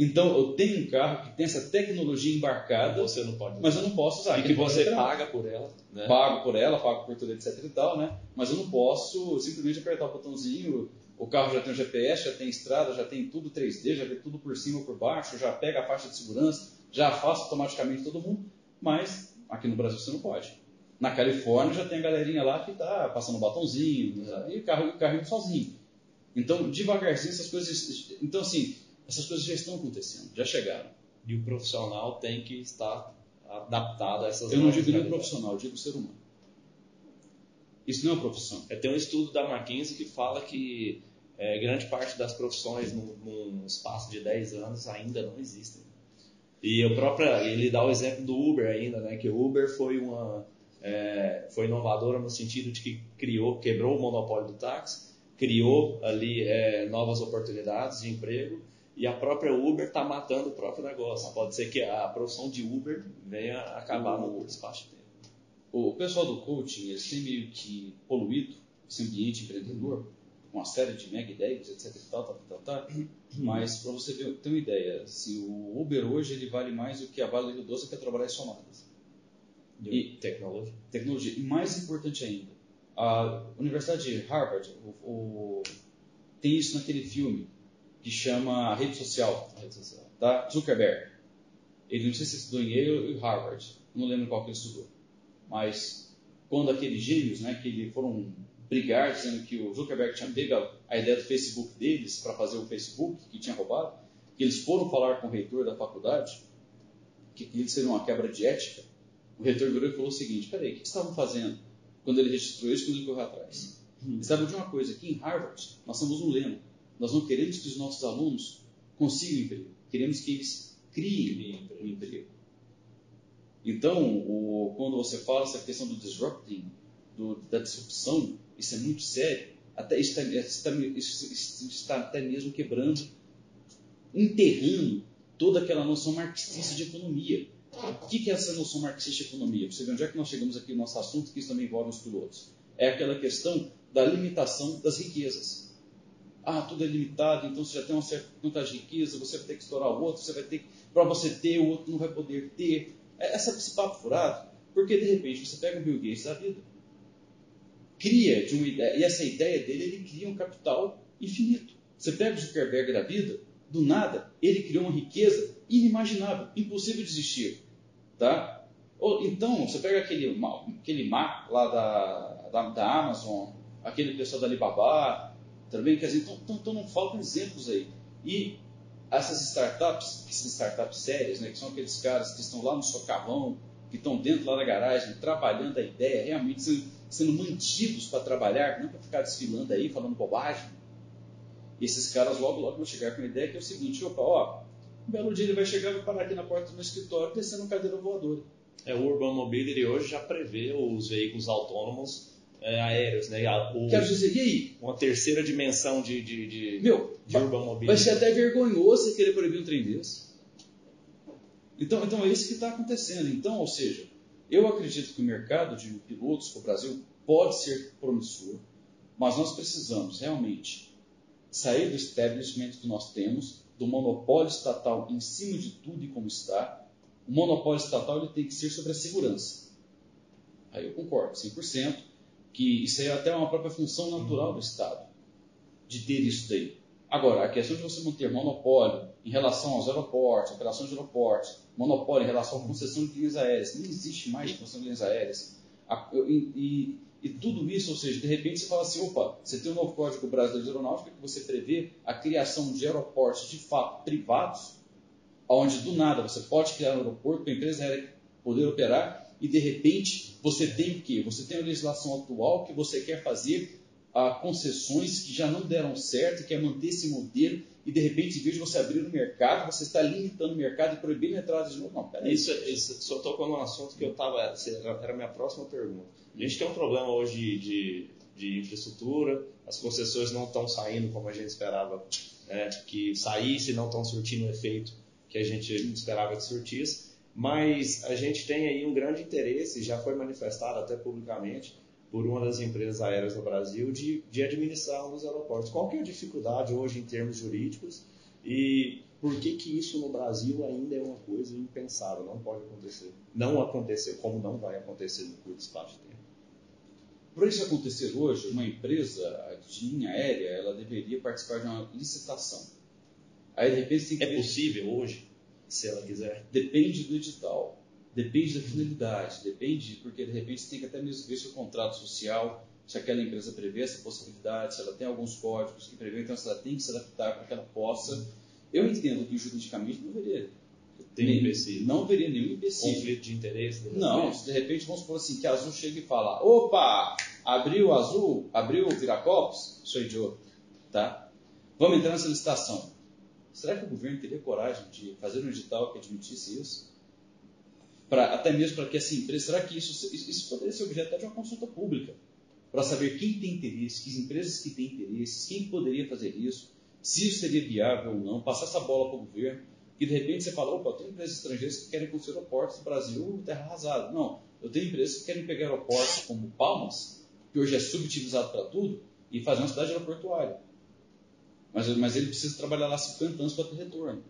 Então, eu tenho um carro que tem essa tecnologia embarcada,
Você não pode.
mas eu não posso usar.
E que você paga por ela, né?
Pago por ela, pago por tudo, etc e tal, né? Mas eu não posso simplesmente apertar o botãozinho, o carro já tem o GPS, já tem estrada, já tem tudo 3D, já vê tudo por cima ou por baixo, já pega a faixa de segurança, já afasta automaticamente todo mundo, mas aqui no Brasil você não pode. Na Califórnia já tem a galerinha lá que tá passando batonzinho, e o carro, o carro indo sozinho. Então, devagarzinho essas coisas. Então, assim, essas coisas já estão acontecendo, já chegaram.
E o profissional tem que estar adaptado a essas
Eu não digo nem profissional, eu digo ser humano. Isso não é uma profissão.
É, tem um estudo da McKinsey que fala que é, grande parte das profissões num, num espaço de 10 anos ainda não existem. E o próprio, ele dá o exemplo do Uber ainda, né? Que o Uber foi uma é, foi inovadora no sentido de que criou, quebrou o monopólio do táxi, criou ali é, novas oportunidades de emprego e a própria Uber está matando o próprio negócio. Pode ser que a profissão de Uber venha acabar no espaço de tempo.
O pessoal do coaching, eles têm meio que poluído esse ambiente empreendedor com uma série de mega ideias, etc. Tal, tal, tal, tal. Mas, para você ter, uma ideia, assim, o Uber hoje ele vale mais do que a Vale do Doce e a Petrobras somadas. E-
tecnologia.
Tecnologia. E mais importante ainda, a Universidade de Harvard o- o- tem isso naquele filme que chama Rede Social,
a rede social.
tá? Zuckerberg. Ele não sei se estudou em Yale e Harvard, não lembro qual que ele estudou. Mas quando aqueles gêmeos, né, que foram brigar dizendo que o Zuckerberg tinha pego a- a ideia do Facebook deles para fazer o Facebook, que tinha roubado, que eles foram falar com o reitor da faculdade, que aquilo seria uma quebra de ética, o reitor virou e falou o seguinte, peraí, o que estavam fazendo quando ele registrou isso, quando ele correu atrás? E sabe de uma coisa, aqui em Harvard, nós temos um lema, nós não queremos que os nossos alunos consigam emprego, queremos que eles criem um emprego. Então, o- quando você fala essa questão do disrupting, do- da disrupção, isso é muito sério. Até isso está, está- isso- isso está até mesmo quebrando, enterrando toda aquela noção marxista de economia. O que é essa noção marxista de economia? Pra Você vê onde é que nós chegamos aqui no nosso assunto, que isso também envolve os pilotos. É aquela questão da limitação das riquezas. Ah, tudo é limitado, então você já tem uma certa quantidade de riqueza, você vai ter que estourar o outro, você vai ter que, para você ter, o outro não vai poder ter. É essa, esse papo furado, porque de repente você pega o Bill Gates da vida, cria de uma ideia, e essa ideia dele, ele cria um capital infinito. Você pega o Zuckerberg da vida, do nada, ele criou uma riqueza inimaginável, impossível de existir. Tá? Ou, então, você pega aquele, aquele lá da, da, da Amazon, aquele pessoal da Alibaba, também, quer dizer, então, então, então não faltam exemplos aí. E essas startups, essas startups sérias, né, que são aqueles caras que estão lá no socarrão, que estão dentro lá da garagem, trabalhando a ideia, realmente sendo, sendo mantidos para trabalhar, não para ficar desfilando aí, falando bobagem. E esses caras logo, logo vão chegar com a ideia que é o seguinte, opa, ó, um belo dia ele vai chegar e vai parar aqui na porta do meu escritório descendo uma cadeira voadora.
É, o Urban Mobility hoje já prevê os veículos autônomos é, aéreos, né? A- o-
Quero dizer, e aí?
uma terceira dimensão de, de, de,
Meu,
de Urban Mobility.
vai ser até vergonhoso você querer proibir um trem desse. Então, então é isso que está acontecendo. Então, ou seja, eu acredito que o mercado de pilotos para o Brasil pode ser promissor, mas nós precisamos realmente sair do establishment que nós temos, do monopólio estatal em cima de tudo e como está. O monopólio estatal ele tem que ser sobre a segurança. Aí eu concordo, 100%, que isso é até uma própria função natural do Estado, de ter isso daí. Agora, a questão de você manter monopólio em relação aos aeroportos, operações de aeroportos, monopólio em relação à concessão de linhas aéreas, não existe mais concessão de linhas aéreas. A- e, e- e tudo isso, ou seja, de repente você fala assim, opa, você tem um novo Código Brasileiro de Aeronáutica que você prevê a criação de aeroportos de fato privados, onde do nada você pode criar um aeroporto para a empresa aérea poder operar e de repente você tem o quê? Você tem a legislação atual que você quer fazer a concessões que já não deram certo, quer manter esse modelo e de repente, em vez de você abrir o mercado, você está limitando o mercado e proibindo a entrada de novo. Não, peraí.
Isso, isso senhor tocou num assunto que eu estava. Era a minha próxima pergunta. A gente tem um problema hoje de, de, infraestrutura, as concessões não estão saindo como a gente esperava é, que saísse, não estão surtindo o efeito que a gente esperava que surtisse, mas a gente tem aí um grande interesse, já foi manifestado até publicamente, por uma das empresas aéreas do Brasil de, de administrar dos aeroportos. Qual é a dificuldade hoje em termos jurídicos e por que, que isso no Brasil ainda é uma coisa impensável, não pode acontecer? Não aconteceu, como não vai acontecer no curto espaço de tempo.
Para isso acontecer hoje, uma empresa de linha aérea ela deveria participar de uma licitação.
Aí, de repente, tem que é ver... possível hoje, se ela quiser?
Depende do edital. Depende da finalidade, depende, porque de repente você tem que até mesmo ver se o contrato social, se aquela empresa prevê essa possibilidade, se ela tem alguns códigos que prevê, então se ela tem que se adaptar para que ela possa. Eu entendo que juridicamente não veria.
Tem nem.
Não veria nenhum empecilho.
Conflito de interesse?
De não, se de repente vamos supor assim, que a Azul chega e fala, opa, abriu Azul, abriu Viracopos, sou idiota, tá? Vamos entrar nessa licitação. Será que o governo teria coragem de fazer um edital que admitisse isso? Pra, até mesmo para que essa empresa, será que isso, isso poderia ser objeto de uma consulta pública? Para saber quem tem interesse, que empresas que têm interesses, quem poderia fazer isso, se isso seria viável ou não, passar essa bola para o governo, que de repente você fala, opa, tem empresas estrangeiras que querem construir aeroportos no Brasil, terra arrasada. Não, eu tenho empresas que querem pegar aeroportos como Palmas, que hoje é subutilizado para tudo, e fazer uma cidade aeroportuária. Mas, mas ele precisa trabalhar lá 50 anos para ter retorno.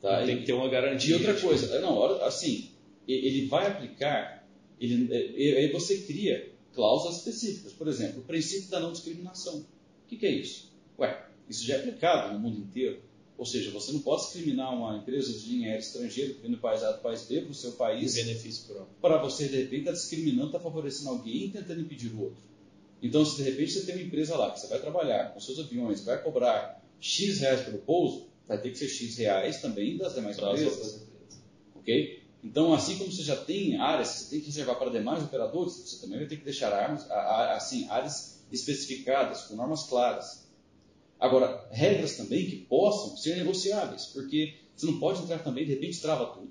Tá? Tem que ter uma garantia.
E outra coisa, não, assim, ele vai aplicar, ele, aí você cria cláusulas específicas. Por exemplo, o princípio da não discriminação. O que, que é isso? Ué, isso já é aplicado no mundo inteiro. Ou seja, você não pode discriminar uma empresa de linha aérea estrangeira que vem do país A do país B para o seu país.
benefício próprio.
Para você, de repente, estar tá discriminando, estar tá favorecendo alguém e tentando impedir o outro. Então, se de repente você tem uma empresa lá que você vai trabalhar com seus aviões, vai cobrar X reais pelo pouso, vai ter que ser X reais também das demais empresas. Ok? Então, assim como você já tem áreas que você tem que reservar para demais operadores, você também vai ter que deixar armas, assim, áreas especificadas, com normas claras. Agora, regras também que possam ser negociáveis, porque você não pode entrar também, de repente, trava tudo.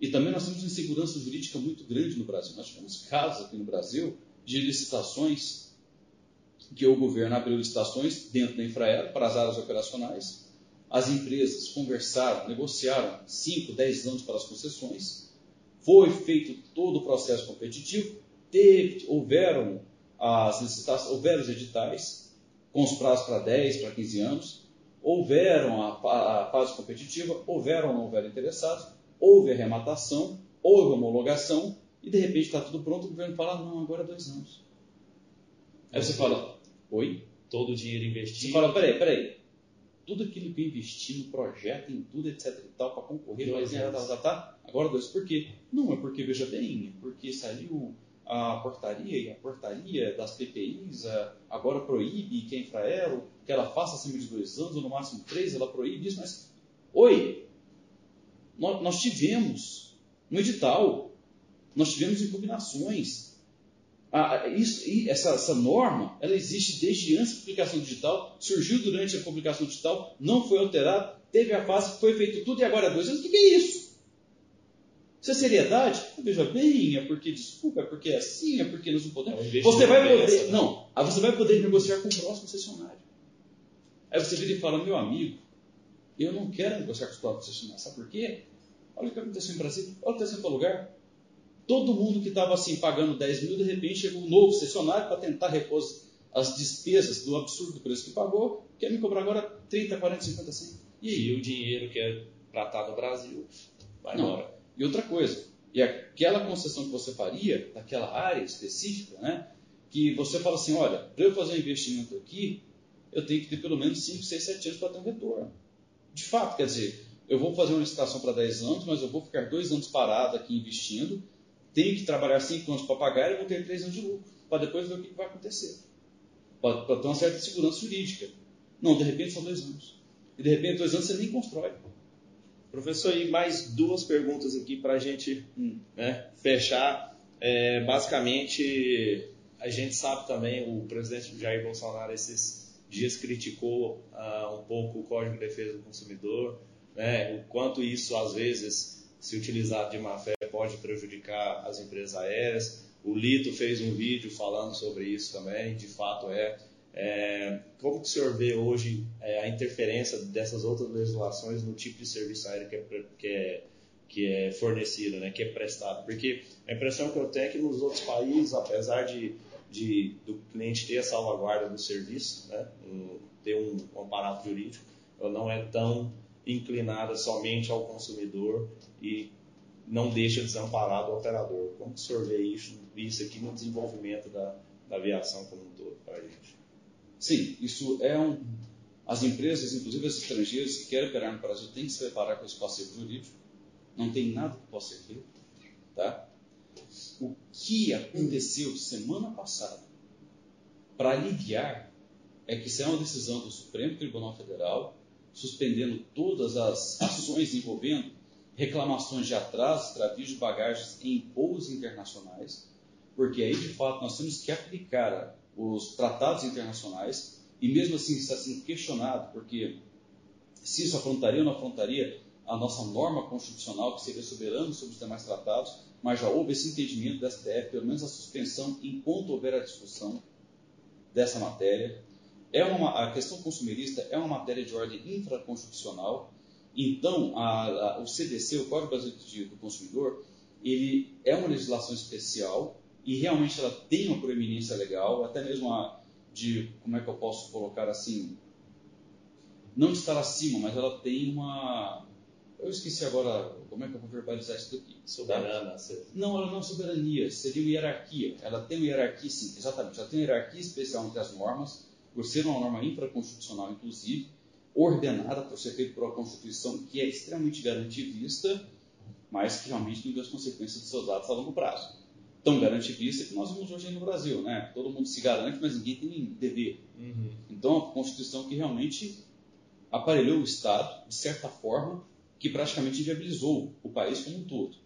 E também nós temos uma insegurança jurídica muito grande no Brasil. Nós tivemos casos aqui no Brasil de licitações que o governo abriu licitações dentro da Infraero para as áreas operacionais as empresas conversaram, negociaram 5, 10 anos para as concessões, foi feito todo o processo competitivo, teve, houveram as licitações, houveram os editais, com os prazos para 10, para 15 anos, houveram a, fase competitiva, houveram ou não houveram interessados, houve arrematação, houve homologação, e de repente está tudo pronto, o governo fala, não, agora é dois anos. Aí você fala, oi?
Todo o dinheiro investido.
Você fala, peraí, peraí, tudo aquilo que eu investi no projeto, em tudo, etc e tal, para concorrer, dois tá, tá, tá, tá, agora dois. Por quê? Não é porque, veja bem, é porque saiu a portaria e a portaria das PPIs agora proíbe que a Infraero, que ela faça acima de dois anos, ou no máximo três, ela proíbe isso, mas, oi, nós, tivemos no edital, nós tivemos impugnações, ah, isso, essa, essa, norma, ela existe desde antes da publicação digital, surgiu durante a publicação digital, não foi alterada, teve a fase, foi feito tudo e agora é dois anos. O que é isso? Isso é seriedade? Veja bem, é porque, desculpa, é porque é assim, é porque nós não podemos. É você vai poder, não, aí você vai poder negociar com o próximo concessionário. Aí você vira e fala, meu amigo, eu não quero negociar com os próximos concessionários, sabe por quê? Olha o que aconteceu em Brasília, olha o que está acontecendo em outro lugar. Todo mundo que estava assim pagando 10 mil, de repente chegou um novo cessionário para tentar repor as despesas do absurdo preço que pagou, quer me cobrar agora 30, 40, 50, 100.
E aí o dinheiro que é tratado no Brasil vai Não. embora.
E outra coisa, e aquela concessão que você faria, daquela área específica, né, que você fala assim, olha, para eu fazer um investimento aqui, eu tenho que ter pelo menos 5, 6, 7 anos para ter um retorno. De fato, quer dizer, eu vou fazer uma licitação para 10 anos, mas eu vou ficar dois anos parado aqui investindo, tenho que trabalhar cinco anos para pagar e vou ter três anos de lucro, para depois ver o que vai acontecer. Para ter uma certa segurança jurídica. Não, de repente são dois anos. E de repente, dois anos você nem constrói.
Professor, e mais duas perguntas aqui para a gente hum. né, fechar. É, basicamente, a gente sabe também, o presidente Jair Bolsonaro esses dias criticou uh, um pouco o Código de Defesa do Consumidor, né, o quanto isso às vezes se utilizar de má fé pode prejudicar as empresas aéreas. O Lito fez um vídeo falando sobre isso também, de fato é. É como que o senhor vê hoje é, a interferência dessas outras legislações no tipo de serviço aéreo que é, que é, que é fornecido, né, que é prestado? Porque a impressão que eu tenho é que nos outros países, apesar de, de do cliente ter a salvaguarda do serviço, né, um, ter um, um aparato jurídico, ela não é tão inclinada somente ao consumidor e não deixa desamparado o operador. Como o senhor vê isso, isso aqui no desenvolvimento da, da aviação como um todo para a gente?
Sim, isso é um. As empresas, inclusive as estrangeiras que querem operar no Brasil, têm que se preparar com esse passivo jurídico. Não tem nada que possa ser feito. Tá? O que aconteceu semana passada para aliviar é que saiu uma decisão do Supremo Tribunal Federal suspendendo todas as ações envolvendo reclamações de atraso, extravios de bagagens em voos internacionais, porque aí de fato nós temos que aplicar os tratados internacionais e mesmo assim está sendo questionado, porque se isso afrontaria ou não afrontaria a nossa norma constitucional, que seria soberano sobre os demais tratados, mas já houve esse entendimento da STF, pelo menos a suspensão, enquanto houver a discussão dessa matéria. É uma, a questão consumerista é uma matéria de ordem infraconstitucional, então a, a, o CDC, o Código Brasileiro do Consumidor, ele é uma legislação especial e realmente ela tem uma proeminência legal, até mesmo a de, como é que eu posso colocar assim, não de estar acima, mas ela tem uma, eu esqueci agora como é que eu vou verbalizar isso daqui.
Soberana.
Não, ela não é soberania, seria uma hierarquia. Ela tem uma hierarquia, sim, exatamente. Ela tem uma hierarquia especial entre as normas, por ser uma norma infraconstitucional, inclusive, ordenada por ser feita por uma Constituição que é extremamente garantivista, mas que realmente não vê as consequências dos seus atos a longo prazo. Tão garantivista que nós vemos hoje no Brasil, né? Todo mundo se garante, mas ninguém tem dever. Uhum. Então, é uma Constituição que realmente aparelhou o Estado, de certa forma, que praticamente viabilizou o país como um todo.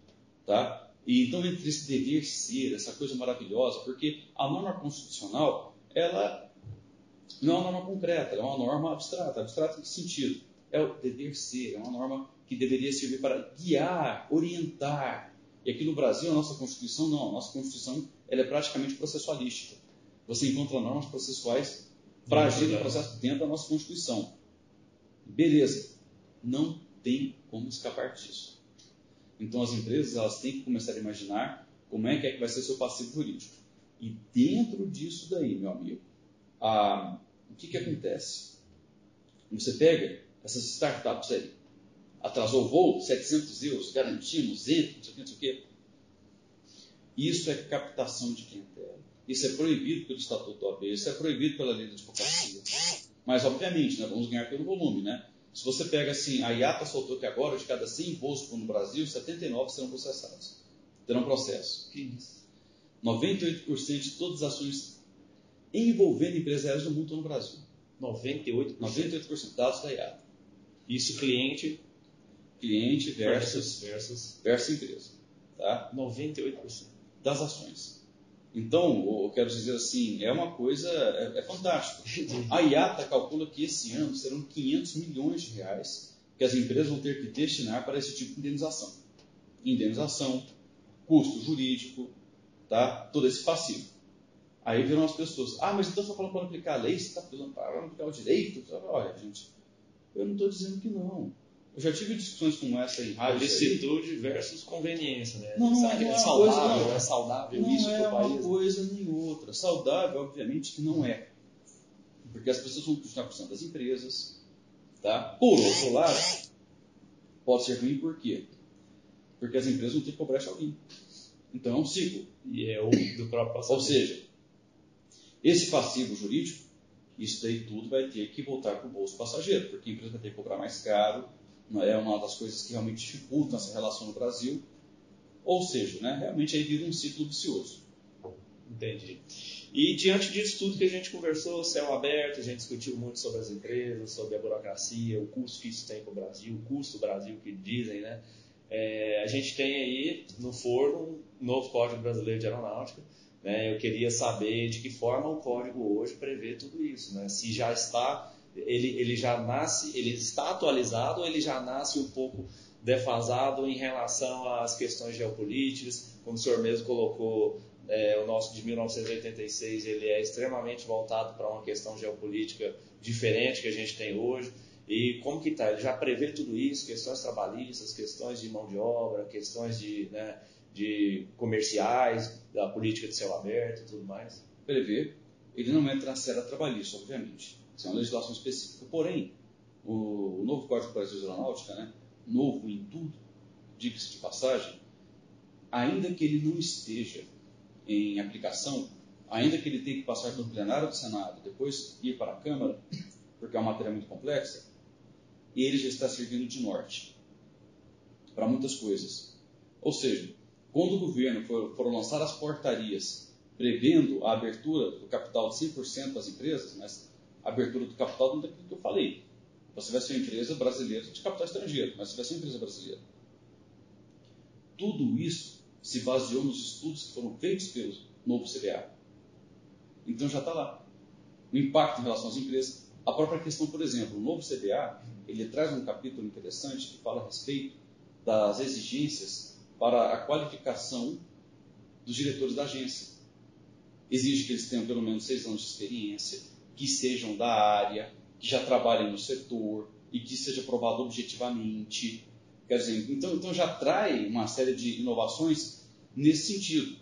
Tá? E então, entre esse dever ser, essa coisa maravilhosa, porque a norma constitucional, ela não é uma norma concreta, é uma norma abstrata. Abstrata em que sentido? É o dever ser, é uma norma que deveria servir para guiar, orientar. E aqui no Brasil, a nossa Constituição não, a nossa Constituição ela é praticamente processualística. Você encontra normas processuais para agir no processo dentro da nossa Constituição. Beleza, não tem como escapar disso. Então as empresas elas têm que começar a imaginar como é que, é que vai ser seu passivo jurídico. E dentro disso daí, meu amigo, a, o que, que acontece? Você pega essas startups aí, atrasou o voo, 700 euros, garantimos, entre, não sei o que, não sei o que. Isso é captação de clientela. Isso é proibido pelo Estatuto do AB, isso é proibido pela lei de advocacia. Mas, obviamente, né, vamos ganhar pelo volume, né? Se você pega assim, a IATA soltou que agora, de cada 100 voos no Brasil, 79 serão processados. Terão processo.
Que isso?
98% de todas as ações envolvendo empresas aéreas do mundo estão no Brasil.
98%?
98% dados da IATA.
Isso cliente?
Cliente versus, versus, versus empresa. Tá?
98%.
Das ações. Então, eu quero dizer assim, é uma coisa, é, é fantástico. A IATA calcula que esse ano serão 500 milhões de reais que as empresas vão ter que destinar para esse tipo de indenização. Indenização, custo jurídico, tá? todo esse passivo. Aí viram as pessoas, ah, mas então você está falando para aplicar a lei, você está falando para aplicar o direito? Olha, gente, eu não estou dizendo que não. Eu já tive discussões como essa em rádio.
Licitude versus conveniência, né?
Não, não, é, não
é,
é
saudável,
coisa, não.
é saudável
não
isso
é
para o
uma
país?
coisa nem outra. Saudável, obviamente, que não é. Porque as pessoas vão continuar precisando das empresas. Tá? Por outro lado, pode ser ruim por quê? Porque as empresas vão ter que cobrar de alguém. Então é um ciclo.
E é o do próprio passageiro.
Ou seja, esse passivo jurídico, isso daí tudo vai ter que voltar para o bolso passageiro, porque a empresa vai ter que cobrar mais caro, não é uma das coisas que realmente dificultam essa relação no Brasil. Ou seja, né, realmente aí vira um ciclo vicioso.
Entendi. E diante disso tudo que a gente conversou, céu aberto, a gente discutiu muito sobre as empresas, sobre a burocracia, o custo que isso tem para o Brasil, o custo do Brasil que dizem, né? É, a gente tem aí no forno um novo Código Brasileiro de Aeronáutica. Né? Eu queria saber de que forma o código hoje prevê tudo isso, né? Se já está ele, ele já nasce, ele está atualizado ou ele já nasce um pouco defasado em relação às questões geopolíticas, como o senhor mesmo colocou
é, o nosso de 1986 ele é extremamente voltado para uma questão geopolítica diferente que a gente tem hoje. E como que está? Ele já prevê tudo isso, questões trabalhistas, questões de mão de obra, questões de, né, de comerciais, da política de céu aberto e tudo mais?
Prevê. Ele não entra na seara trabalhista, obviamente. Isso é uma legislação específica. Porém, o, o novo Código do Brasil de Aeronáutica, né, novo em tudo, diga-se de passagem, ainda que ele não esteja em aplicação, ainda que ele tenha que passar pelo plenário do Senado, depois ir para a Câmara, porque é uma matéria muito complexa, ele já está servindo de norte para muitas coisas. Ou seja, quando o governo for, for lançar as portarias prevendo a abertura do capital de 100% das empresas, mas abertura do capital não daquilo que eu falei. Você vai ser uma empresa brasileira de capital estrangeiro, mas você vai ser uma empresa brasileira. Tudo isso se baseou nos estudos que foram feitos pelo novo CBA. Então já está lá. O impacto em relação às empresas. A própria questão, por exemplo, o novo CBA, ele traz um capítulo interessante que fala a respeito das exigências para a qualificação dos diretores da agência. Exige que eles tenham pelo menos seis anos de experiência, que sejam da área, que já trabalhem no setor e que seja provado objetivamente. Quer dizer, então, então já traz uma série de inovações nesse sentido.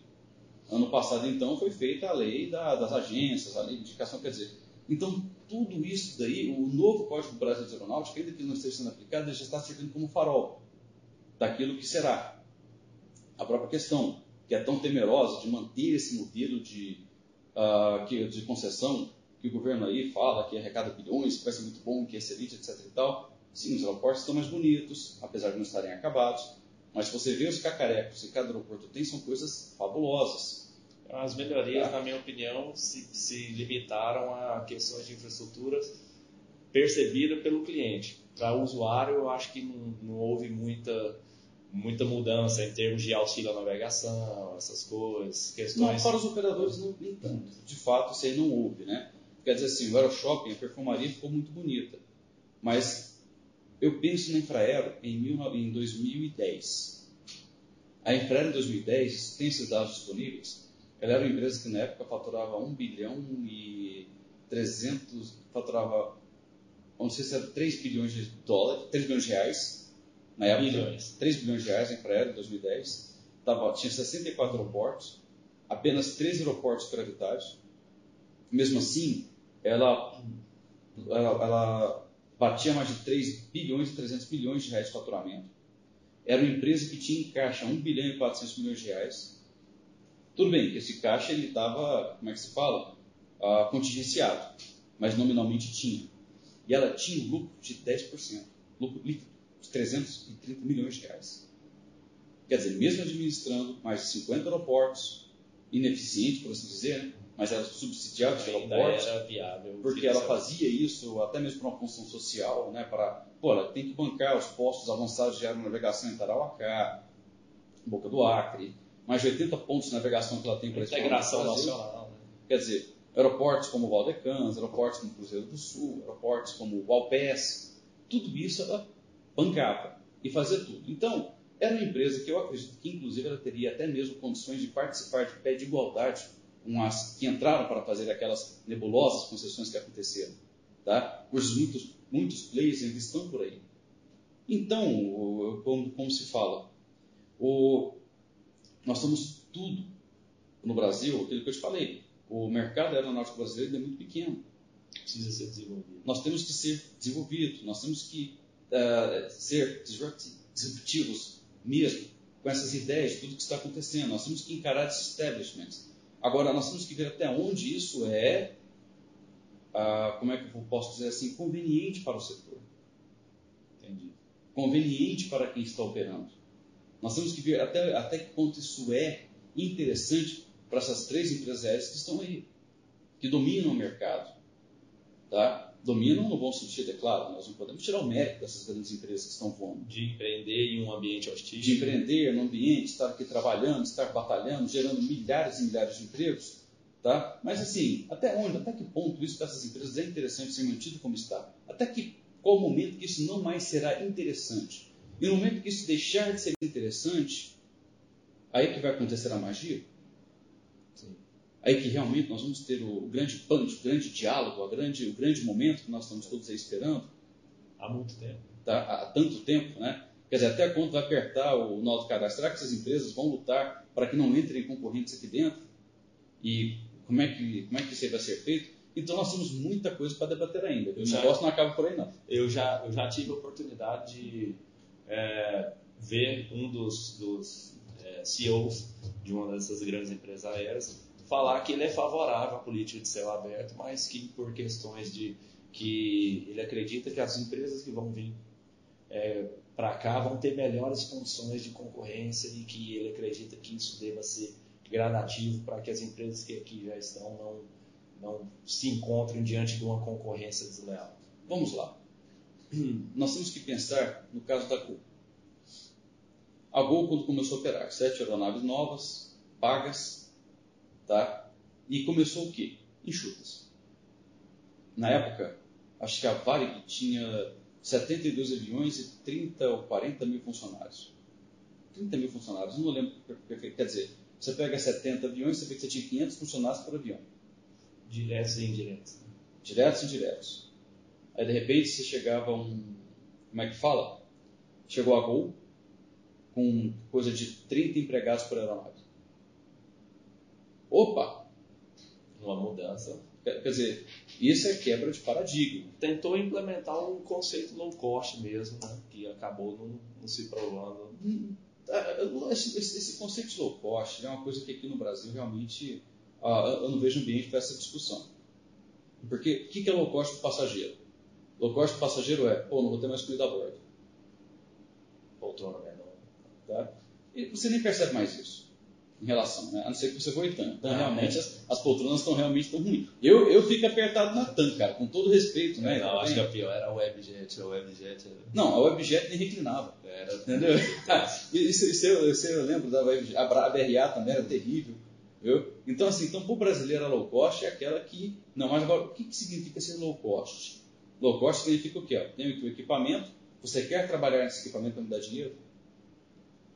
Ano passado, então, foi feita a lei da, das agências, a lei de indicação, quer dizer, então tudo isso daí, o novo Código do Brasil de Aeronáutica, ainda que não esteja sendo aplicado, já está servindo como farol daquilo que será. A própria questão, que é tão temerosa de manter esse modelo de, uh, de concessão que o governo aí fala que arrecada bilhões, que vai ser muito bom, que é excelente, etc e tal. Sim, os aeroportos estão mais bonitos, apesar de não estarem acabados, mas se você vê os cacarecos que cada aeroporto tem, são coisas fabulosas.
As melhorias, na minha opinião, se, se limitaram a questões de infraestrutura percebida pelo cliente. Para o usuário, eu acho que não, não houve muita muita mudança em termos de auxílio à navegação, essas coisas, questões.
Não, para os operadores não nem tanto. De fato, isso aí não houve, né? Quer dizer assim, o Aeroshopping, a perfumaria ficou muito bonita. Mas eu penso na Infraero em, mil, em 2010. A Infraero em 2010, tem esses dados disponíveis, ela era uma empresa que na época faturava 1 bilhão e 300, faturava, não sei se era 3 bilhões de dólares, 3 bilhões de reais, na época, bilhões. 3 bilhões de reais em Infraero em 2010, tava, tinha 64 aeroportos, apenas 13 aeroportos superavitários, mesmo assim, ela, ela, ela batia mais de 3 bilhões e 300 milhões de reais de faturamento. Era uma empresa que tinha em caixa 1 bilhão e 400 milhões de reais. Tudo bem, esse caixa ele estava, como é que se fala? Uh, contingenciado, mas nominalmente tinha. E ela tinha um lucro de 10%, lucro líquido, de 330 milhões de reais. Quer dizer, mesmo administrando mais de 50 aeroportos, ineficiente, por assim dizer, né? Mas era subsidiada pela Porte,
era viável,
porque ela fazia isso até mesmo para uma função social, né, para, pô, ela tem que bancar os postos avançados de aeronavegação em Tarauacá, Boca do Acre, mais de 80 pontos de navegação que ela tem para
Integração nacional. Né?
Quer dizer, aeroportos como Valdecans, aeroportos como Cruzeiro do Sul, aeroportos como Valpes, tudo isso ela bancava e fazia tudo. Então, era uma empresa que eu acredito que, inclusive, ela teria até mesmo condições de participar de pé de igualdade com as que entraram para fazer aquelas nebulosas concessões que aconteceram, tá? Muitos, muitos players ainda estão por aí. Então, como, como se fala, o, nós temos tudo no Brasil, aquilo que eu te falei, o mercado aeronáutico brasileiro é muito pequeno.
Precisa ser desenvolvido.
Nós temos que ser desenvolvido, nós temos que uh, ser disruptivos mesmo, com essas ideias de tudo que está acontecendo. Nós temos que encarar esses establishments. Agora, nós temos que ver até onde isso é, ah, como é que eu posso dizer assim, conveniente para o setor.
Entendi.
Conveniente para quem está operando. Nós temos que ver até, até que ponto isso é interessante para essas três empresas aéreas que estão aí, que dominam o mercado. Tá? Dominam no bom sentido, é claro. Nós não podemos tirar o mérito dessas grandes empresas que estão voando.
De empreender em um ambiente hostil.
De empreender no ambiente, estar aqui trabalhando, estar batalhando, gerando milhares e milhares de empregos. Tá? Mas assim, até onde, até que ponto isso dessas empresas é interessante ser mantido como está? Até que qual momento que isso não mais será interessante? E no momento que isso deixar de ser interessante, aí que vai acontecer a magia. Sim. Aí que realmente nós vamos ter o grande punch, o grande diálogo, o grande, o grande momento que nós estamos todos aí esperando.
Há muito tempo.
Tá? Há tanto tempo, né? Quer dizer, até quando vai apertar o nó do cadastro? Será que essas empresas vão lutar para que não entrem concorrentes aqui dentro? E como é que, como é que isso vai ser feito? Então nós temos muita coisa para debater ainda. O já, negócio não acaba por aí, não.
Eu já, eu já tive a oportunidade de é, ver um dos, dos é, CEOs de uma dessas grandes empresas aéreas falar que ele é favorável à política de céu aberto, mas que por questões de que ele acredita que as empresas que vão vir é, para cá vão ter melhores condições de concorrência e que ele acredita que isso deva ser gradativo para que as empresas que aqui já estão não, não se encontrem diante de uma concorrência desleal.
Vamos lá. Nós temos que pensar no caso da Gol. A Gol, quando começou a operar, sete aeronaves novas, pagas, tá? E começou o quê? Enxutas. Na época, acho que a Varig tinha 72 aviões e 30 ou 40 mil funcionários. 30 mil funcionários, não lembro perfeito. Quer dizer, você pega 70 aviões, você vê que você tinha 500 funcionários por avião.
Diretos e indiretos.
Diretos e indiretos. Aí, de repente, você chegava a um... Como é que fala? Chegou a Gol com coisa de 30 empregados por aeronave. Opa!
Uma mudança
Quer dizer, isso é quebra de paradigma.
Tentou implementar um conceito low cost mesmo, né? que acabou não, não se provando.
Hum, é, esse, esse, conceito de low cost é uma coisa que aqui no Brasil realmente ah, eu não vejo ambiente para essa discussão. Porque o que é low cost para passageiro? Low cost para passageiro é, pô, não vou ter mais comida a bordo.
Poltrona menor.
Tá? E você nem percebe mais isso em relação, né? a não ser que você voe tanto. Então, ah, realmente, é. as, as, poltronas estão realmente tão ruins. Eu, eu fico apertado na TAM, cara, com todo respeito, né?
Não, acho que a pior era a Webjet. A Webjet era...
Não, a Webjet nem reclinava. Era, entendeu? isso, isso, eu, isso eu lembro da Webjet. A BRA também era terrível. Viu? Então, assim, então, para o brasileiro, a low cost é aquela que. Não, mas agora, o que, que significa ser low cost? Low cost significa o quê? Tem o equipamento, você quer trabalhar nesse equipamento para me dar dinheiro?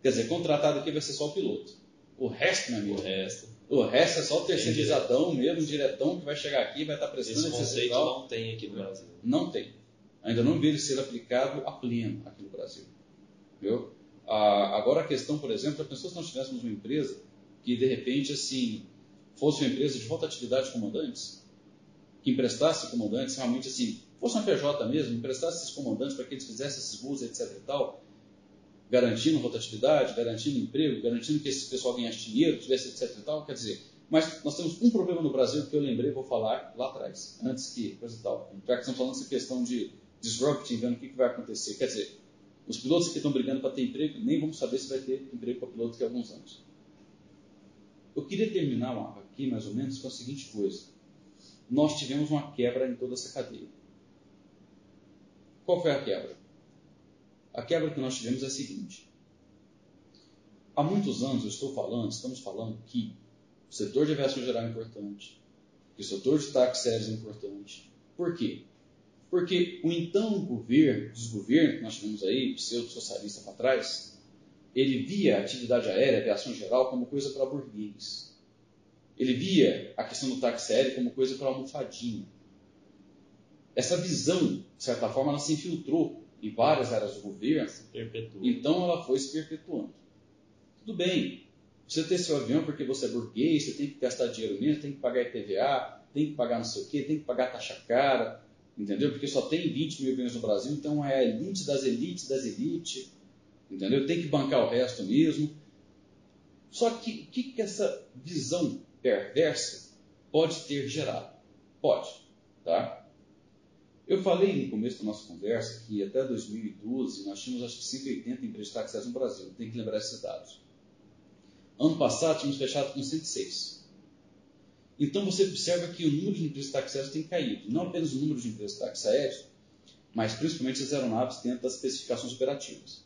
Quer dizer, contratado aqui vai ser só o piloto. O resto, meu amigo,
o resto.
O resto é só o terceirizadão mesmo, diretão, que vai chegar aqui vai estar prestando
Esse conceito não tem aqui no Brasil.
Não tem. Ainda não veio ser aplicado a pleno aqui no Brasil. Viu? Ah, agora a questão, por exemplo, a pessoa se nós tivéssemos uma empresa que de repente assim fosse uma empresa de rotatividade de comandantes, que emprestasse comandantes realmente assim, fosse uma PJ mesmo, emprestasse esses comandantes para que eles fizessem esses voos, etc e tal, garantindo rotatividade, garantindo emprego, garantindo que esse pessoal ganhasse dinheiro, tivesse etc e tal, quer dizer, mas nós temos um problema no Brasil que eu lembrei, vou falar lá atrás, antes que coisa e tal. Já que estamos falando dessa questão de disrupting, vendo o que, que vai acontecer. Quer dizer, os pilotos que estão brigando para ter emprego, nem vamos saber se vai ter emprego para pilotos daqui a alguns anos. Eu queria terminar aqui, mais ou menos, com a seguinte coisa. Nós tivemos uma quebra em toda essa cadeia. Qual foi a quebra? A quebra que nós tivemos é a seguinte. Há muitos anos eu estou falando, estamos falando que o setor de aviação geral é importante, que o setor de táxi é importante. Por quê? Porque o então governo, desgoverno que nós tivemos aí, pseudo-socialista para trás, ele via a atividade aérea, a aviação geral, como coisa para burguês. Ele via a questão do táxi aéreo como coisa para almofadinha. Essa visão, de certa forma, ela se infiltrou em várias áreas do governo, então ela foi se perpetuando. Tudo bem, você tem seu avião porque você é burguês, você tem que gastar dinheiro mesmo, tem que pagar IPVA, tem que pagar não sei o quê, tem que pagar taxa cara, entendeu? Porque só tem 20 mil aviões no Brasil, então é a elite das elites das elites, entendeu? Tem que bancar o resto mesmo. Só que o que, que essa visão perversa pode ter gerado? Pode, tá? Eu falei no começo da nossa conversa que até 2012 nós tínhamos acho que 180 empresas de taxistas no Brasil. Tem que lembrar esses dados. Ano passado tínhamos fechado com 106. Então você observa que o número de empresas aéreos tem caído. Não apenas o número de empresas aéreos, mas principalmente as aeronaves dentro das especificações operativas.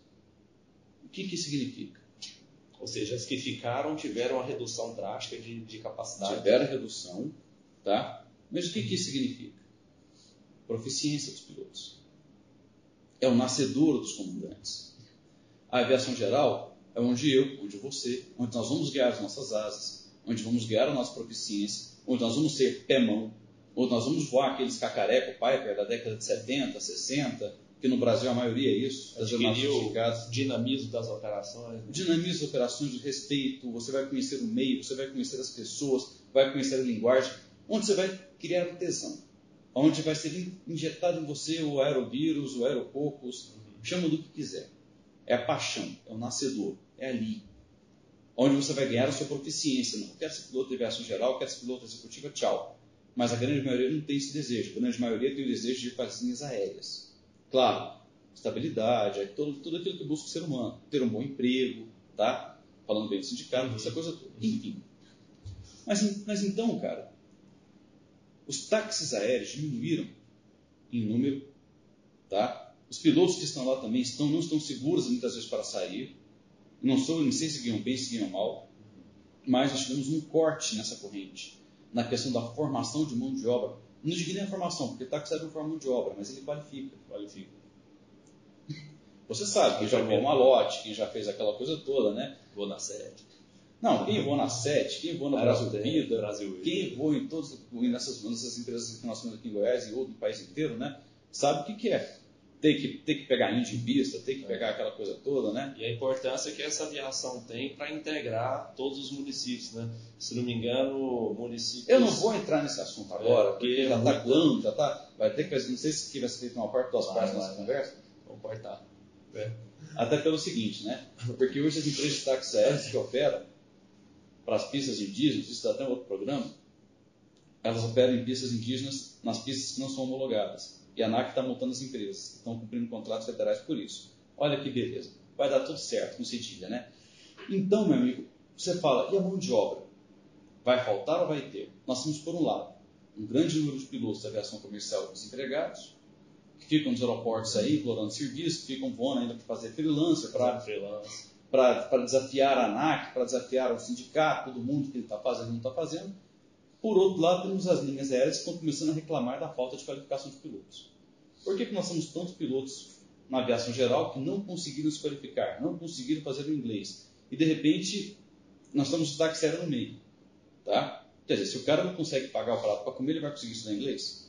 O que, que significa?
Ou seja, as que ficaram tiveram uma redução drástica de, de capacidade.
Tiveram redução, tá? Mas o que, que isso significa? Proficiência dos pilotos. É o nascedor dos comandantes. A aviação geral é onde eu, onde você, onde nós vamos guiar as nossas asas, onde vamos ganhar a nossa proficiência, onde nós vamos ser pé-mão, onde nós vamos voar aqueles cacareco Piper da década de 70, 60, que no Brasil a maioria é isso,
das o dinamismo das operações. Né?
Dinamismo das operações, de respeito, você vai conhecer o meio, você vai conhecer as pessoas, vai conhecer a linguagem, onde você vai criar tesão, onde vai ser injetado em você o aerovírus, o aeropocos, uhum. chama do que quiser. É a paixão, é o nascedor, é ali. Onde você vai ganhar a sua proficiência. Não quer ser piloto de aviação geral, quer ser piloto executiva, tchau. Mas a grande maioria não tem esse desejo. A grande maioria tem o desejo de ir para as linhas aéreas. Claro, estabilidade, é tudo, tudo aquilo que busca o ser humano. Ter um bom emprego, tá? Falando bem do sindicato, essa coisa toda. Enfim. Mas, mas então, cara, os táxis aéreos diminuíram em número, tá? Os pilotos que estão lá também estão, não estão seguros muitas vezes para sair. Não, sou, não sei se ganham bem, se ganham mal, mas nós tivemos um corte nessa corrente, na questão da formação de mão de obra não digo nem a formação, porque táxi serve para mão de obra, mas ele qualifica. Qualifica. Você sabe, quem já voou uma lote, quem já fez aquela coisa toda, né?
Vou na sete.
Não, quem voou na sete, quem voou no Brasil Vida,
Brasil
quem voou em todas nessas, nessas empresas que nós temos aqui em Goiás e outro no país inteiro, né? Sabe o que, que é ter que, ter que pegar índio vista, ter que é. pegar aquela coisa toda, né?
E a importância que essa aviação tem para integrar todos os municípios, né? Se não me engano, municípios...
Eu não vou entrar nesse assunto é, agora, é, porque já está muito... já está... Vai ter que... Não sei se vai ser feito uma parte, duas partes nessa conversa.
Vamos cortar.
É. Até pelo seguinte, né? Porque hoje as empresas de táxi aéreos que operam para as pistas indígenas, isso dá até um outro programa, elas operam em pistas indígenas nas pistas que não são homologadas. E a ANAC está multando as empresas estão cumprindo contratos federais por isso. Olha que beleza. Vai dar tudo certo, com cedilha, né? Então, meu amigo, você fala, e a mão de obra? Vai faltar ou vai ter? Nós temos, por um lado, um grande número de pilotos da aviação comercial desempregados, que ficam nos aeroportos aí, implorando serviço, ficam voando ainda para fazer freelancer, para desafiar a ANAC, para desafiar o sindicato, todo mundo que ele está fazendo não está fazendo. Por outro lado, temos as linhas aéreas que estão começando a reclamar da falta de qualificação de pilotos. Por que, que nós temos tantos pilotos na aviação geral que não conseguiram se qualificar, não conseguiram fazer o inglês? E de repente, nós estamos de táxi no meio. Tá? Quer dizer, se o cara não consegue pagar o prato para comer, ele vai conseguir estudar inglês?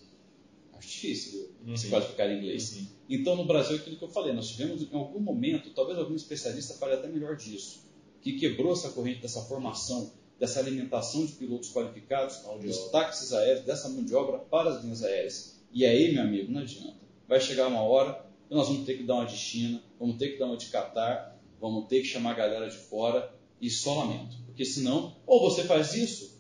Acho difícil uhum. se qualificar em inglês. Uhum. Então, no Brasil, é aquilo que eu falei, nós tivemos em algum momento, talvez algum especialista fale até melhor disso, que quebrou essa corrente dessa formação dessa alimentação de pilotos qualificados, dos táxis aéreos, dessa mão de obra para as linhas aéreas. E aí, meu amigo, não adianta. Vai chegar uma hora que nós vamos ter que dar uma de China, vamos ter que dar uma de Qatar, vamos ter que chamar a galera de fora e só lamento. Porque senão, ou você faz isso,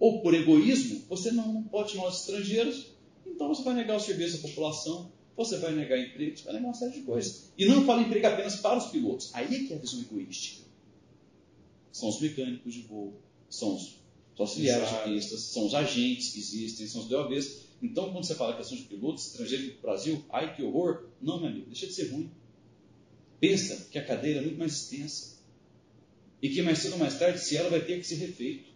ou por egoísmo, você não, não pode chamar os estrangeiros, então você vai negar o serviço à população, você vai negar emprego, você vai negar uma série de coisas. E não fala emprego apenas para os pilotos. Aí é que é a visão egoística são os mecânicos de voo, são os, auxiliares de pistas, são os agentes que existem, são os DOVs. Então, quando você fala questão de pilotos estrangeiros do Brasil, ai que horror, não, meu amigo, deixa de ser ruim. Pensa que a cadeira é muito mais extensa. E que mais cedo ou mais tarde, se ela vai ter que ser refeito.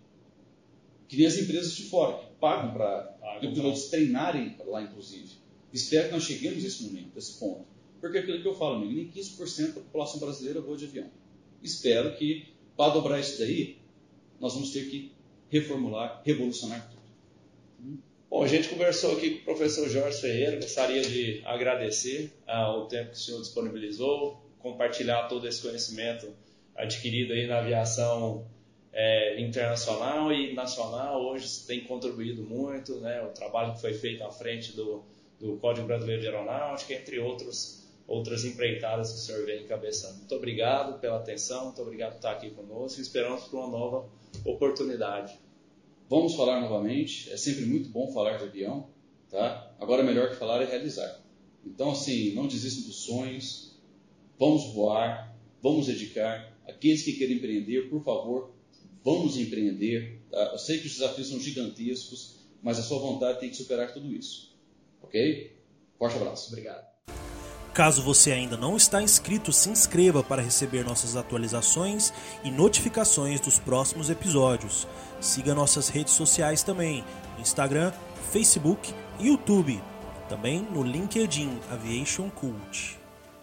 Que nem as empresas de fora, que pagam para os pilotos treinarem lá, inclusive. Espero que nós cheguemos a esse momento, a esse ponto. Porque é aquilo que eu falo, amigo, nem 15% da população brasileira voa de avião. Espero que para dobrar isso daí, nós vamos ter que reformular, revolucionar tudo.
Bom, a gente conversou aqui com o professor Jorge Ferreira, gostaria de agradecer ah, o tempo que o senhor disponibilizou, compartilhar todo esse conhecimento adquirido aí na aviação é, internacional e nacional. Hoje tem contribuído muito, né, o trabalho que foi feito à frente do, do Código Brasileiro de Aeronáutica, entre outros outras empreitadas que o senhor vem encabeçando. Muito obrigado pela atenção, muito obrigado por estar aqui conosco e esperamos por uma nova oportunidade.
Vamos falar novamente, é sempre muito bom falar de avião, tá? Agora, melhor que falar é realizar. Então, assim, não desistam dos sonhos, vamos voar, vamos dedicar. Aqueles que querem empreender, por favor, vamos empreender. Tá? Eu sei que os desafios são gigantescos, mas a sua vontade tem que superar tudo isso. Ok? Forte abraço.
Obrigado.
Caso você ainda não está inscrito, se inscreva para receber nossas atualizações e notificações dos próximos episódios. Siga nossas redes sociais também, Instagram, Facebook e YouTube. Também no LinkedIn Aviation Cult.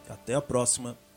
Até a próxima.